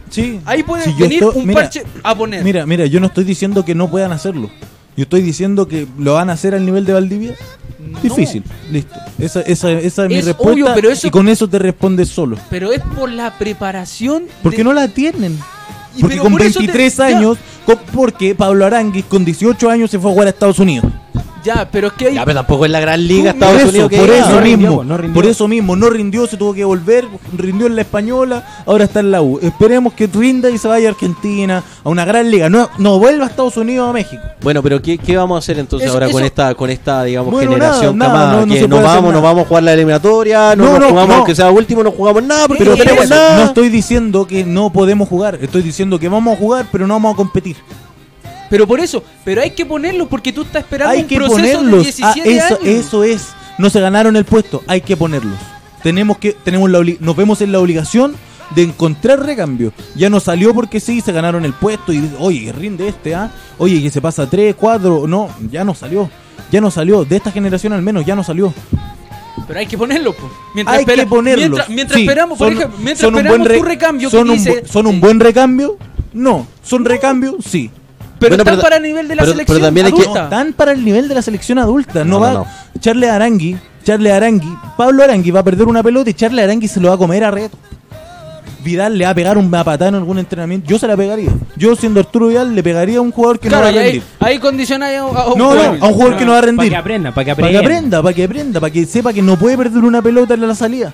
Sí. Ahí puede Si venir estoy- un mira, parche a poner. Mira, mira, yo no estoy diciendo que no puedan hacerlo. Yo estoy diciendo que lo van a hacer al nivel de Valdivia. Difícil, listo. Esa, esa, esa es mi Es respuesta. obvio, pero eso- Y con eso te respondes solo. Pero es por la preparación. Porque de- no la tienen. Porque con por eso te- 23 ya, años, con- porque Pablo Aranguis con 18 años se fue a jugar a Estados Unidos. Ya, pero es que hay. Ya, pero tampoco es la gran liga Estados por eso, Unidos que por eso No rindió, mismo, no rindió. por eso mismo, no rindió, se tuvo que volver, rindió en la española, ahora está en la U. Esperemos que rinda y se vaya a Argentina, a una gran liga. No, no vuelva a Estados Unidos o a México. Bueno, pero ¿qué, qué vamos a hacer entonces Eso- ahora con eso- esta con esta digamos Bueno, generación nada, nada, camada? no- no que nos vamos, nos nada. vamos a jugar la eliminatoria, no, No, nos no, jugamos no. aunque sea último, no jugamos nada porque Pero no tenemos nada. no estoy diciendo que no podemos jugar, estoy diciendo que vamos a jugar, pero no vamos a competir. Pero por eso, pero hay que ponerlos porque tú estás esperando Hay un que proceso de ponerlos. 17 Ah, eso, años. eso es. No se ganaron el puesto, hay que ponerlos. Tenemos que, tenemos la nos vemos en la obligación de encontrar recambio. Ya no salió porque sí, se ganaron el puesto y oye, rinde este, ¿ah? Oye, que se pasa 3, 4, no, ya no salió. Ya no salió, de esta generación al menos ya no salió. Pero hay que ponerlos, po. Mientras Hay que ponerlos. Mientras, mientras Sí, esperamos, por son- ejemplo, mientras son un esperamos buen re- tu recambio son que un dice. ¿Son un buen recambio? No. ¿Son recambio? Sí. Pero Bueno, están pero- para el nivel de la pero- selección pero también hay que- adulta. No, están para el nivel de la selección adulta. No, No, va no, no. Charles Arangui, Charles Arangui, Pablo Arangui va a perder una pelota y Charles Arangui se lo va a comer a reto. Vidal le va a pegar un patada en algún entrenamiento. Yo se la pegaría. Yo siendo Arturo Vidal le pegaría a un jugador que Claro, no va a ahí, rendir. ahí condiciona a, a un No, no, jugador. a un jugador que no va a Para rendir. que aprenda, para que Para aprenda. que aprenda, para que aprenda, para que sepa que no puede perder una pelota en la salida.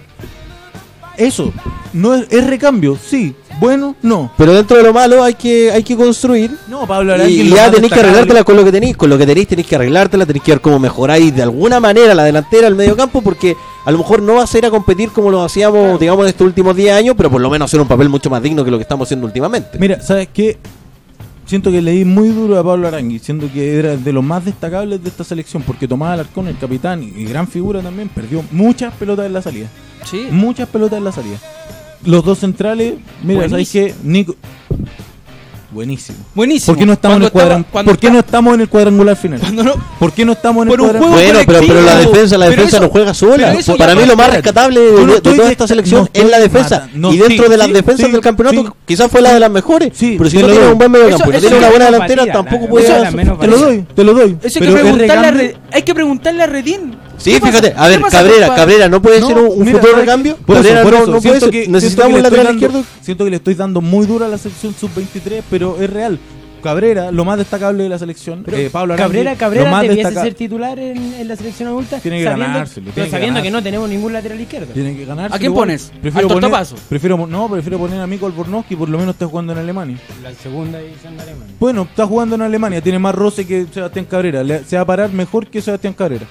Eso, no es, es recambio, sí. Bueno, no. Pero dentro de lo malo hay que hay que construir. No, Pablo Y, lo ya tenéis que arreglártela con lo que tenéis. Con lo que tenéis tenéis que arreglártela, tenéis que ver cómo mejoráis de alguna manera la delantera, el medio campo, porque a lo mejor no vas a ir a competir como lo hacíamos, digamos, en estos últimos 10 años, pero por lo menos hacer un papel mucho más digno que lo que estamos haciendo últimamente. Mira, ¿sabes qué? Siento que leí muy duro a Pablo Arangui, siendo que era de los más destacables de esta selección, porque Tomás Alarcón, el capitán y gran figura también, perdió muchas pelotas en la salida. Sí. Muchas pelotas en la salida. Los dos centrales, mira, ¿sabes qué? Nico. Buenísimo. Buenísimo. ¿Por qué no estamos en el cuadran- estaba- cuando ¿Por qué no estamos en el cuadrangular final? No- ¿Por qué no estamos en el Por un cuadrangular? juego Bueno, pero, pero la defensa, la Pero defensa eso- no juega sola. eso Para mí lo más rescatable de, toda esta selección no estoy es la defensa. no, y dentro sí, de las sí, defensas sí, del campeonato sí. quizás fue la de las mejores. Sí, pero si no lo tiene doy. un buen medio campo, no eso tiene una buena delantera, tampoco la- puede eso ser- la menos Te lo doy, te lo doy. Eso hay que, preguntarle a Redín. Sí, ¿Qué pasa- fíjate, a ver, Cabrera? Cabrera, no puede No, ser un, un mira, futuro ¿sabes recambio. Por Cabrera por no, eso, no puede siento ser. que- Necesitamos un lateral estoy dando- izquierdo. Siento que le estoy dando muy duro a la selección sub-23, pero es real. Cabrera, lo más destacable de la selección. eh, Pablo Arangui, Cabrera, lo Cabrera más debiese destaca- ser titular en, en la selección adulta. Tiene que sabiendo, ganárselo, pero que sabiendo que ganárselo. no tenemos ningún lateral izquierdo. Tiene que ganar. ¿A quién pones? Prefiero ¿Al poner, prefiero, no, prefiero poner a Mikko Albornoz que por lo menos está jugando en Alemania. La segunda división de Alemania. Bueno, está jugando en Alemania, tiene más roce que Sebastián Cabrera, le- se va a parar mejor que Sebastián Cabrera.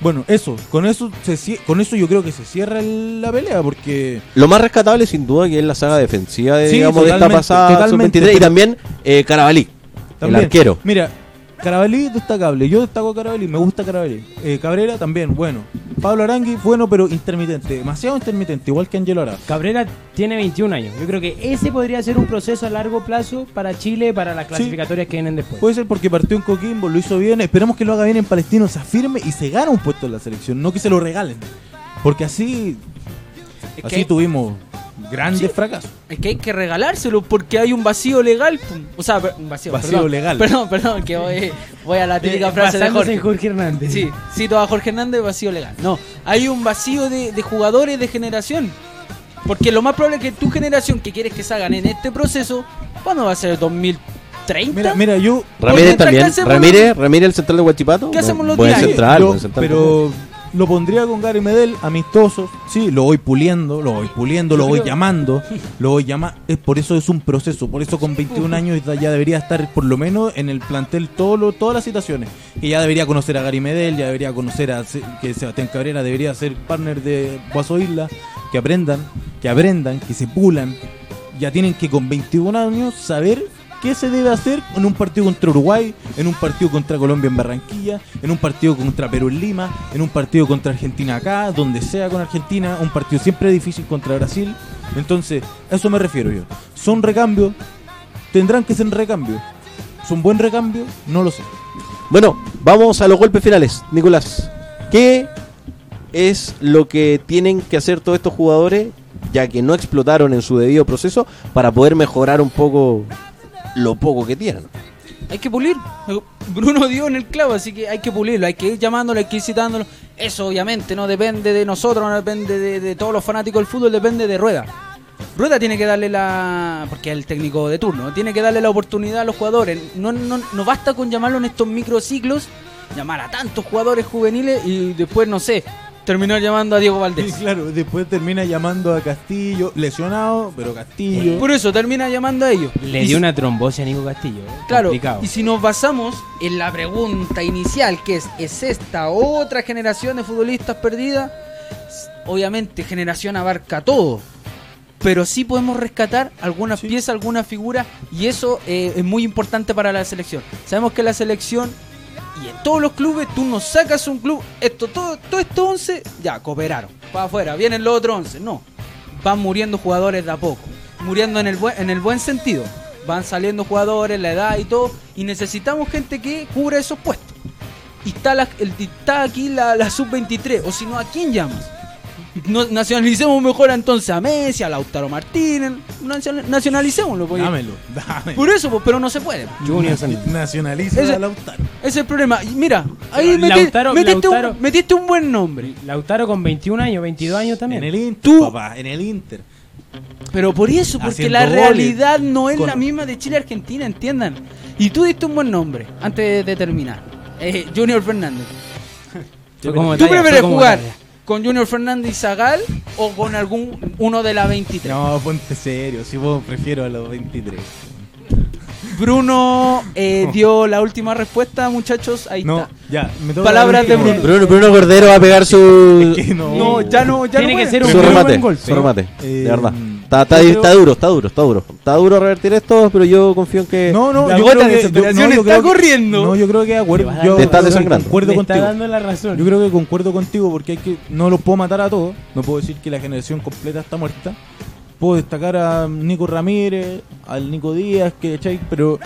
Bueno, eso, con eso se con eso yo creo que se cierra el- la pelea porque Lo más rescatable, sin duda, que es la saga defensiva de, Sí, digamos, de esta pasada totalmente, sub-23 y también eh, Carabalí, también el arquero. Mira, Carabalí destacable, yo destaco a Carabalí, me gusta Carabalí. Eh, Cabrera también, bueno. Pablo Arangui, bueno, pero intermitente, demasiado intermitente, igual que Angelo Arada. Cabrera tiene 21 años. Yo creo que ese podría ser un proceso a largo plazo para Chile, para las clasificatorias que vienen después. Puede ser porque partió en Coquimbo, lo hizo bien. Esperemos que lo haga bien en Palestino, se afirme y se gana un puesto en la selección, no que se lo regalen. Porque así, Es así que, tuvimos grandes fracasos. es que hay que regalárselo porque hay un vacío legal. O sea, un vacío, Vacío perdón. legal. Perdón, perdón, que voy, voy a la típica frase de Jorge. Jorge Hernández. Sí, cito a Jorge Hernández, vacío legal. No, hay un vacío de, de jugadores de generación. Porque lo más probable es que tu generación que quieres que salgan en este proceso, ¿cuándo va a ser? ¿2030? Mira, mira, yo Ramírez también. Ramírez, Ramírez, el central de Huachipato. ¿Qué hacemos los días? central, yo- central. pero lo pondría con Gary Medel, amistosos, sí, lo voy puliendo, lo voy puliendo, lo voy llamando, lo voy llamando, es por eso es un proceso, por eso con 21 años ya debería estar por lo menos en el plantel todo lo- todas las situaciones, que ya debería conocer a Gary Medel, ya debería conocer a que Sebastián Cabrera debería ser partner de Guaso Isla, que aprendan, que aprendan, que se pulan, ya tienen que con 21 años saber qué se debe hacer en un partido contra Uruguay, en un partido contra Colombia en Barranquilla, en un partido contra Perú en Lima, en un partido contra Argentina acá, donde sea con Argentina, un partido siempre difícil contra Brasil. Entonces, a eso me refiero yo. Son recambios, tendrán que ser recambios. ¿Son buen recambio? No lo sé. Bueno, vamos a los golpes finales. Nicolás, ¿qué es lo que tienen que hacer todos estos jugadores, ya que no explotaron en su debido proceso, para poder mejorar un poco lo poco que tienen? Hay que pulir. Bruno dio en el clavo, así que hay que pulirlo, hay que ir llamándolo, hay que ir citándolo. Eso obviamente no depende de nosotros, no depende de, todos los fanáticos del fútbol, depende de Rueda. Rueda tiene que darle la... porque es el técnico de turno, tiene que darle la oportunidad a los jugadores. No, no, no basta con llamarlo en estos microciclos, llamar a tantos jugadores juveniles y después, no sé, terminar llamando a Diego Y Valdés. claro, después termina llamando a Castillo, lesionado, pero Castillo. Por eso termina llamando a ellos. Le Y dio una trombosis a Nico Castillo. eh. Claro, Complicado. y si nos basamos en la pregunta inicial, que es, ¿es esta otra generación de futbolistas perdida? Obviamente, generación abarca todo, pero sí podemos rescatar algunas piezas, algunas figuras, y eso eh, es muy importante para la selección. Sabemos que la selección, y en todos los clubes, tú no sacas un club, esto, todo, todo estos 11, ya, cooperaron, para afuera, vienen los otros 11, no, van muriendo jugadores de a poco, muriendo en el buen, en el buen sentido. Van saliendo jugadores, la edad y todo, y necesitamos gente que cubra esos puestos. Y está, la- el, está aquí la, la sub-23, o si no, ¿a quién llamas? No- nacionalicemos mejor entonces a Messi, a Lautaro Martínez, nacion- nacionalicémoslo. pues. Dámelo, dámelo. Por eso, pues, pero no se puede. Junior Fernández. Nacionaliza a Lautaro. Ese es el problema. Y mira, ahí Lautaro- metiste, Lautaro- un, metiste un buen nombre. Lautaro con 21 años, 22 años también. En el Inter, Tú- papá, en el Inter. Pero por eso, porque Haciendo la goles. realidad no es Con- la misma de Chile y Argentina, entiendan. Y tú diste un buen nombre antes de terminar. Eh, Junior Fernández. ¿Tú prefieres como jugar talla. Con Junior Fernández y Zagal o con algún uno de la 23? No, ponte serio, si vos prefiero a los 23. Bruno eh, dio la última respuesta, muchachos. Ahí No, está. ya, me toca Palabras la de última. Bruno, Bruno Cordero va a pegar su, Es que no. No, ya no, ya Tiene no que ser un su remate. Su remate, Eh, de verdad. Está, está, duro, está duro, está duro. Está duro revertir esto, pero yo confío en que. No, no, La yo gota creo de que- desesperación yo- no, yo está que- corriendo. No, yo creo que acuerdo, a yo Te estás desangrando. concuerdo Le contigo. está dando la razón. Yo creo que concuerdo contigo porque hay que no los puedo matar a todos. No puedo decir que la generación completa está muerta. Puedo destacar a Nico Ramírez, al Nico Díaz, que pero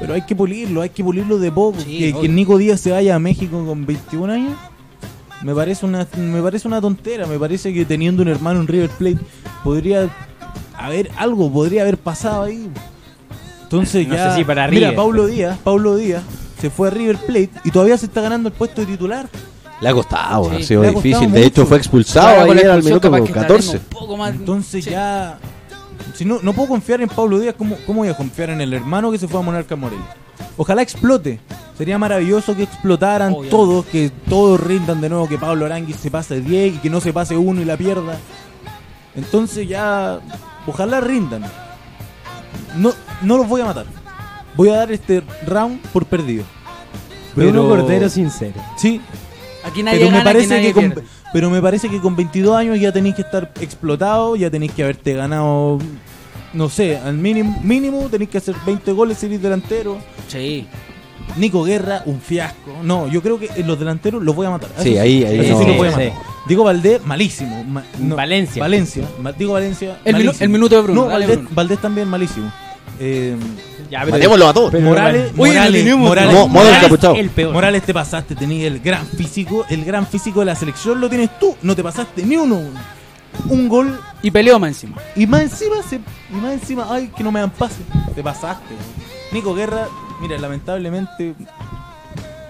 pero hay que pulirlo, hay que pulirlo de poco. Sí, que, que Nico Díaz se vaya a México con 21 años. Me parece una me parece una tontera, me parece que teniendo un hermano en River Plate podría haber algo, podría haber pasado ahí. Entonces No ya sé si para Mira. Paulo Díaz, Paulo Díaz se fue a River Plate y todavía se está ganando el puesto de titular. Le ha costado, Sí, ha sido ha difícil. De hecho, mucho. fue expulsado con ayer al minuto estaremos 14. un poco más- Entonces Sí. ya Si no, no puedo confiar en Pablo Díaz, ¿cómo, ¿cómo voy a confiar en el hermano que se fue a Monarca Morelia? Ojalá explote. Sería maravilloso que explotaran Obviamente. todos, que todos rindan de nuevo, que Pablo Aranguis se pase 10 y que no se pase uno y la pierda. Entonces ya, ojalá rindan. No, no los voy a matar. Voy a dar este round por perdido. Bruno Cordero sincero. Sí, Aquí nadie pero me gana, parece nadie que con, pero me parece que con 22 años ya tenéis que estar explotado, ya tenéis que haberte ganado no sé, al mínimo mínimo tenéis que hacer 20 goles y ser delantero. Sí. Nico Guerra, un fiasco. No, yo creo que en los delanteros los voy a matar. Sí, Eso ahí- ahí eso sí los voy a Sí. matar. Diego Valdés, malísimo. Ma- no, Valencia. Valencia. Diego Valencia. El minu- malísimo. el minuto de Bruno, No, Valdés, Bruno. Valdés también malísimo. Eh, Ya, pero- Matémoslo a todos. Morales, Oye, Morales. Morales, Morales- el peor. Morales te pasaste, tenías el gran físico, el gran físico de la selección lo tienes tú, no te pasaste ni uno. Un gol Y peleó más encima. y más encima se, y más encima, ay, que no me dan pase. Te pasaste. Nico Guerra, mira, lamentablemente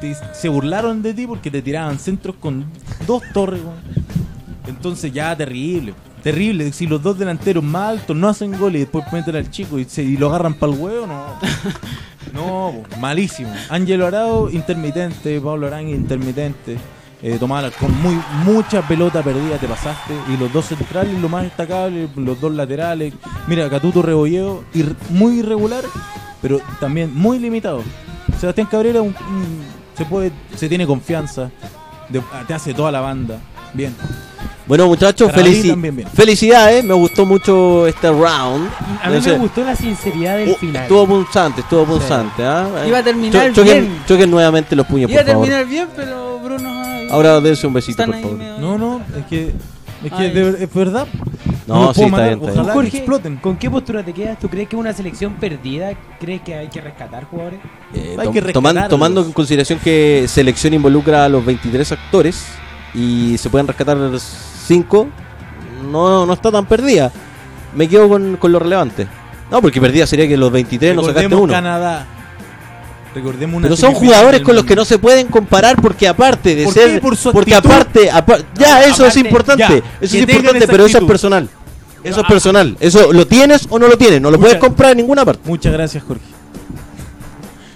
te- se burlaron de ti porque te tiraban centros con dos torres. weón. Entonces ya terrible, terrible. Si los dos delanteros más altos no hacen gol y después meten al chico y, se, y lo agarran para el huevo, no. No, po, malísimo. Ángelo Arao, intermitente. Pablo Arangui, intermitente. Eh, Tomás Alarcón, muy, mucha pelota perdida te pasaste. Y los dos centrales, lo más destacable, los dos laterales. Mira, Catuto Rebolleo, ir- muy irregular, pero también muy limitado. Sebastián Cabrera un- un- se puede, se tiene confianza, de- te hace toda la banda. Bien. Bueno, muchachos, felici- también bien. felicidades. Me gustó mucho este round. A mí No sé, me gustó la sinceridad del uh, final. Estuvo punzante, estuvo punzante. ¿ah? Iba a terminar Cho- choquen- bien. choquen nuevamente los puños, Iba a por favor. terminar bien, pero Bruno. Ahora dense un besito, por favor. No, no, es que, es, que de es verdad. No, sí, está bien, está bien. Ojalá Jorge, que exploten. ¿Con qué postura te quedas? ¿Tú crees que es una selección perdida? ¿Crees que hay que rescatar jugadores? Eh, Hay que toman- rescatarlos. tomando en consideración que selección involucra a los 23 actores y se pueden rescatar 5, no, no está tan perdida. Me quedo con, con lo relevante. No, porque perdida sería que los 23 no sacaste Recordemos uno. Canadá. Recordemos una Pero son jugadores con los que no se pueden comparar porque aparte de ¿Por ser qué? Por su porque aparte, apa- ya eso es importante, ya, eso es importante, pero eso es personal. Eso es Ah. personal. Eso lo tienes o no lo tienes, no lo puedes comprar en ninguna parte. Muchas gracias, Jorge.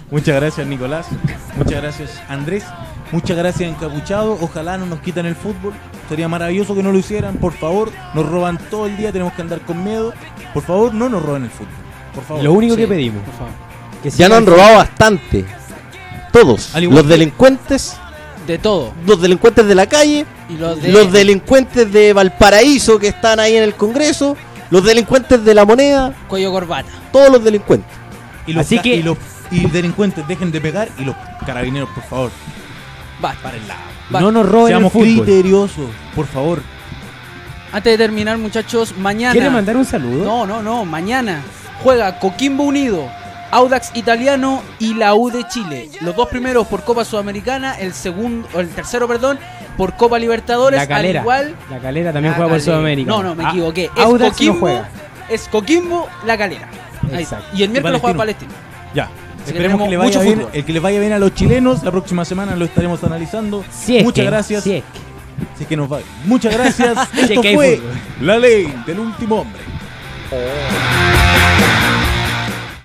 Muchas gracias, Nicolás. Muchas gracias, Andrés. Muchas gracias, Encapuchado. Ojalá no nos quiten el fútbol. Sería maravilloso que no lo hicieran. Por favor, nos roban todo el día. Tenemos que andar con miedo. Por favor, no nos roben el fútbol. Por favor. Lo único Sí, que pedimos. por favor. Que Ya nos han robado bastante. Todos. Al igual Los que- delincuentes, De todo. los delincuentes de la calle, los de. los delincuentes de Valparaíso que están ahí en el Congreso, los delincuentes de la moneda, Cuello corbata. todos los delincuentes. Y los, Así que- y los y delincuentes dejen de pegar. Y los carabineros, por favor. Va. No nos roben el Seamos fútbol. criteriosos, por favor. Antes de terminar, muchachos, mañana. ¿Quiere mandar un saludo? No, no, no. Mañana juega Coquimbo Unido, Audax Italiano y la U de Chile. Los dos primeros por Copa Sudamericana, el segundo, o el tercero, perdón, por Copa Libertadores. La calera. Al igual. La calera también La juega por Calera. Sudamérica. No, no, me Ah, equivoqué. Es Audax no Coquimbo, juega. es Coquimbo, la calera. Ahí está. Exacto. Y el miércoles juega Palestino. Palestino. Ya. Así Esperemos que, le vaya bien, el que les vaya bien a los chilenos. La próxima semana lo estaremos analizando. Si es Muchas que- gracias. si es Así que nos va. Muchas gracias. Esto fue la ley del último hombre.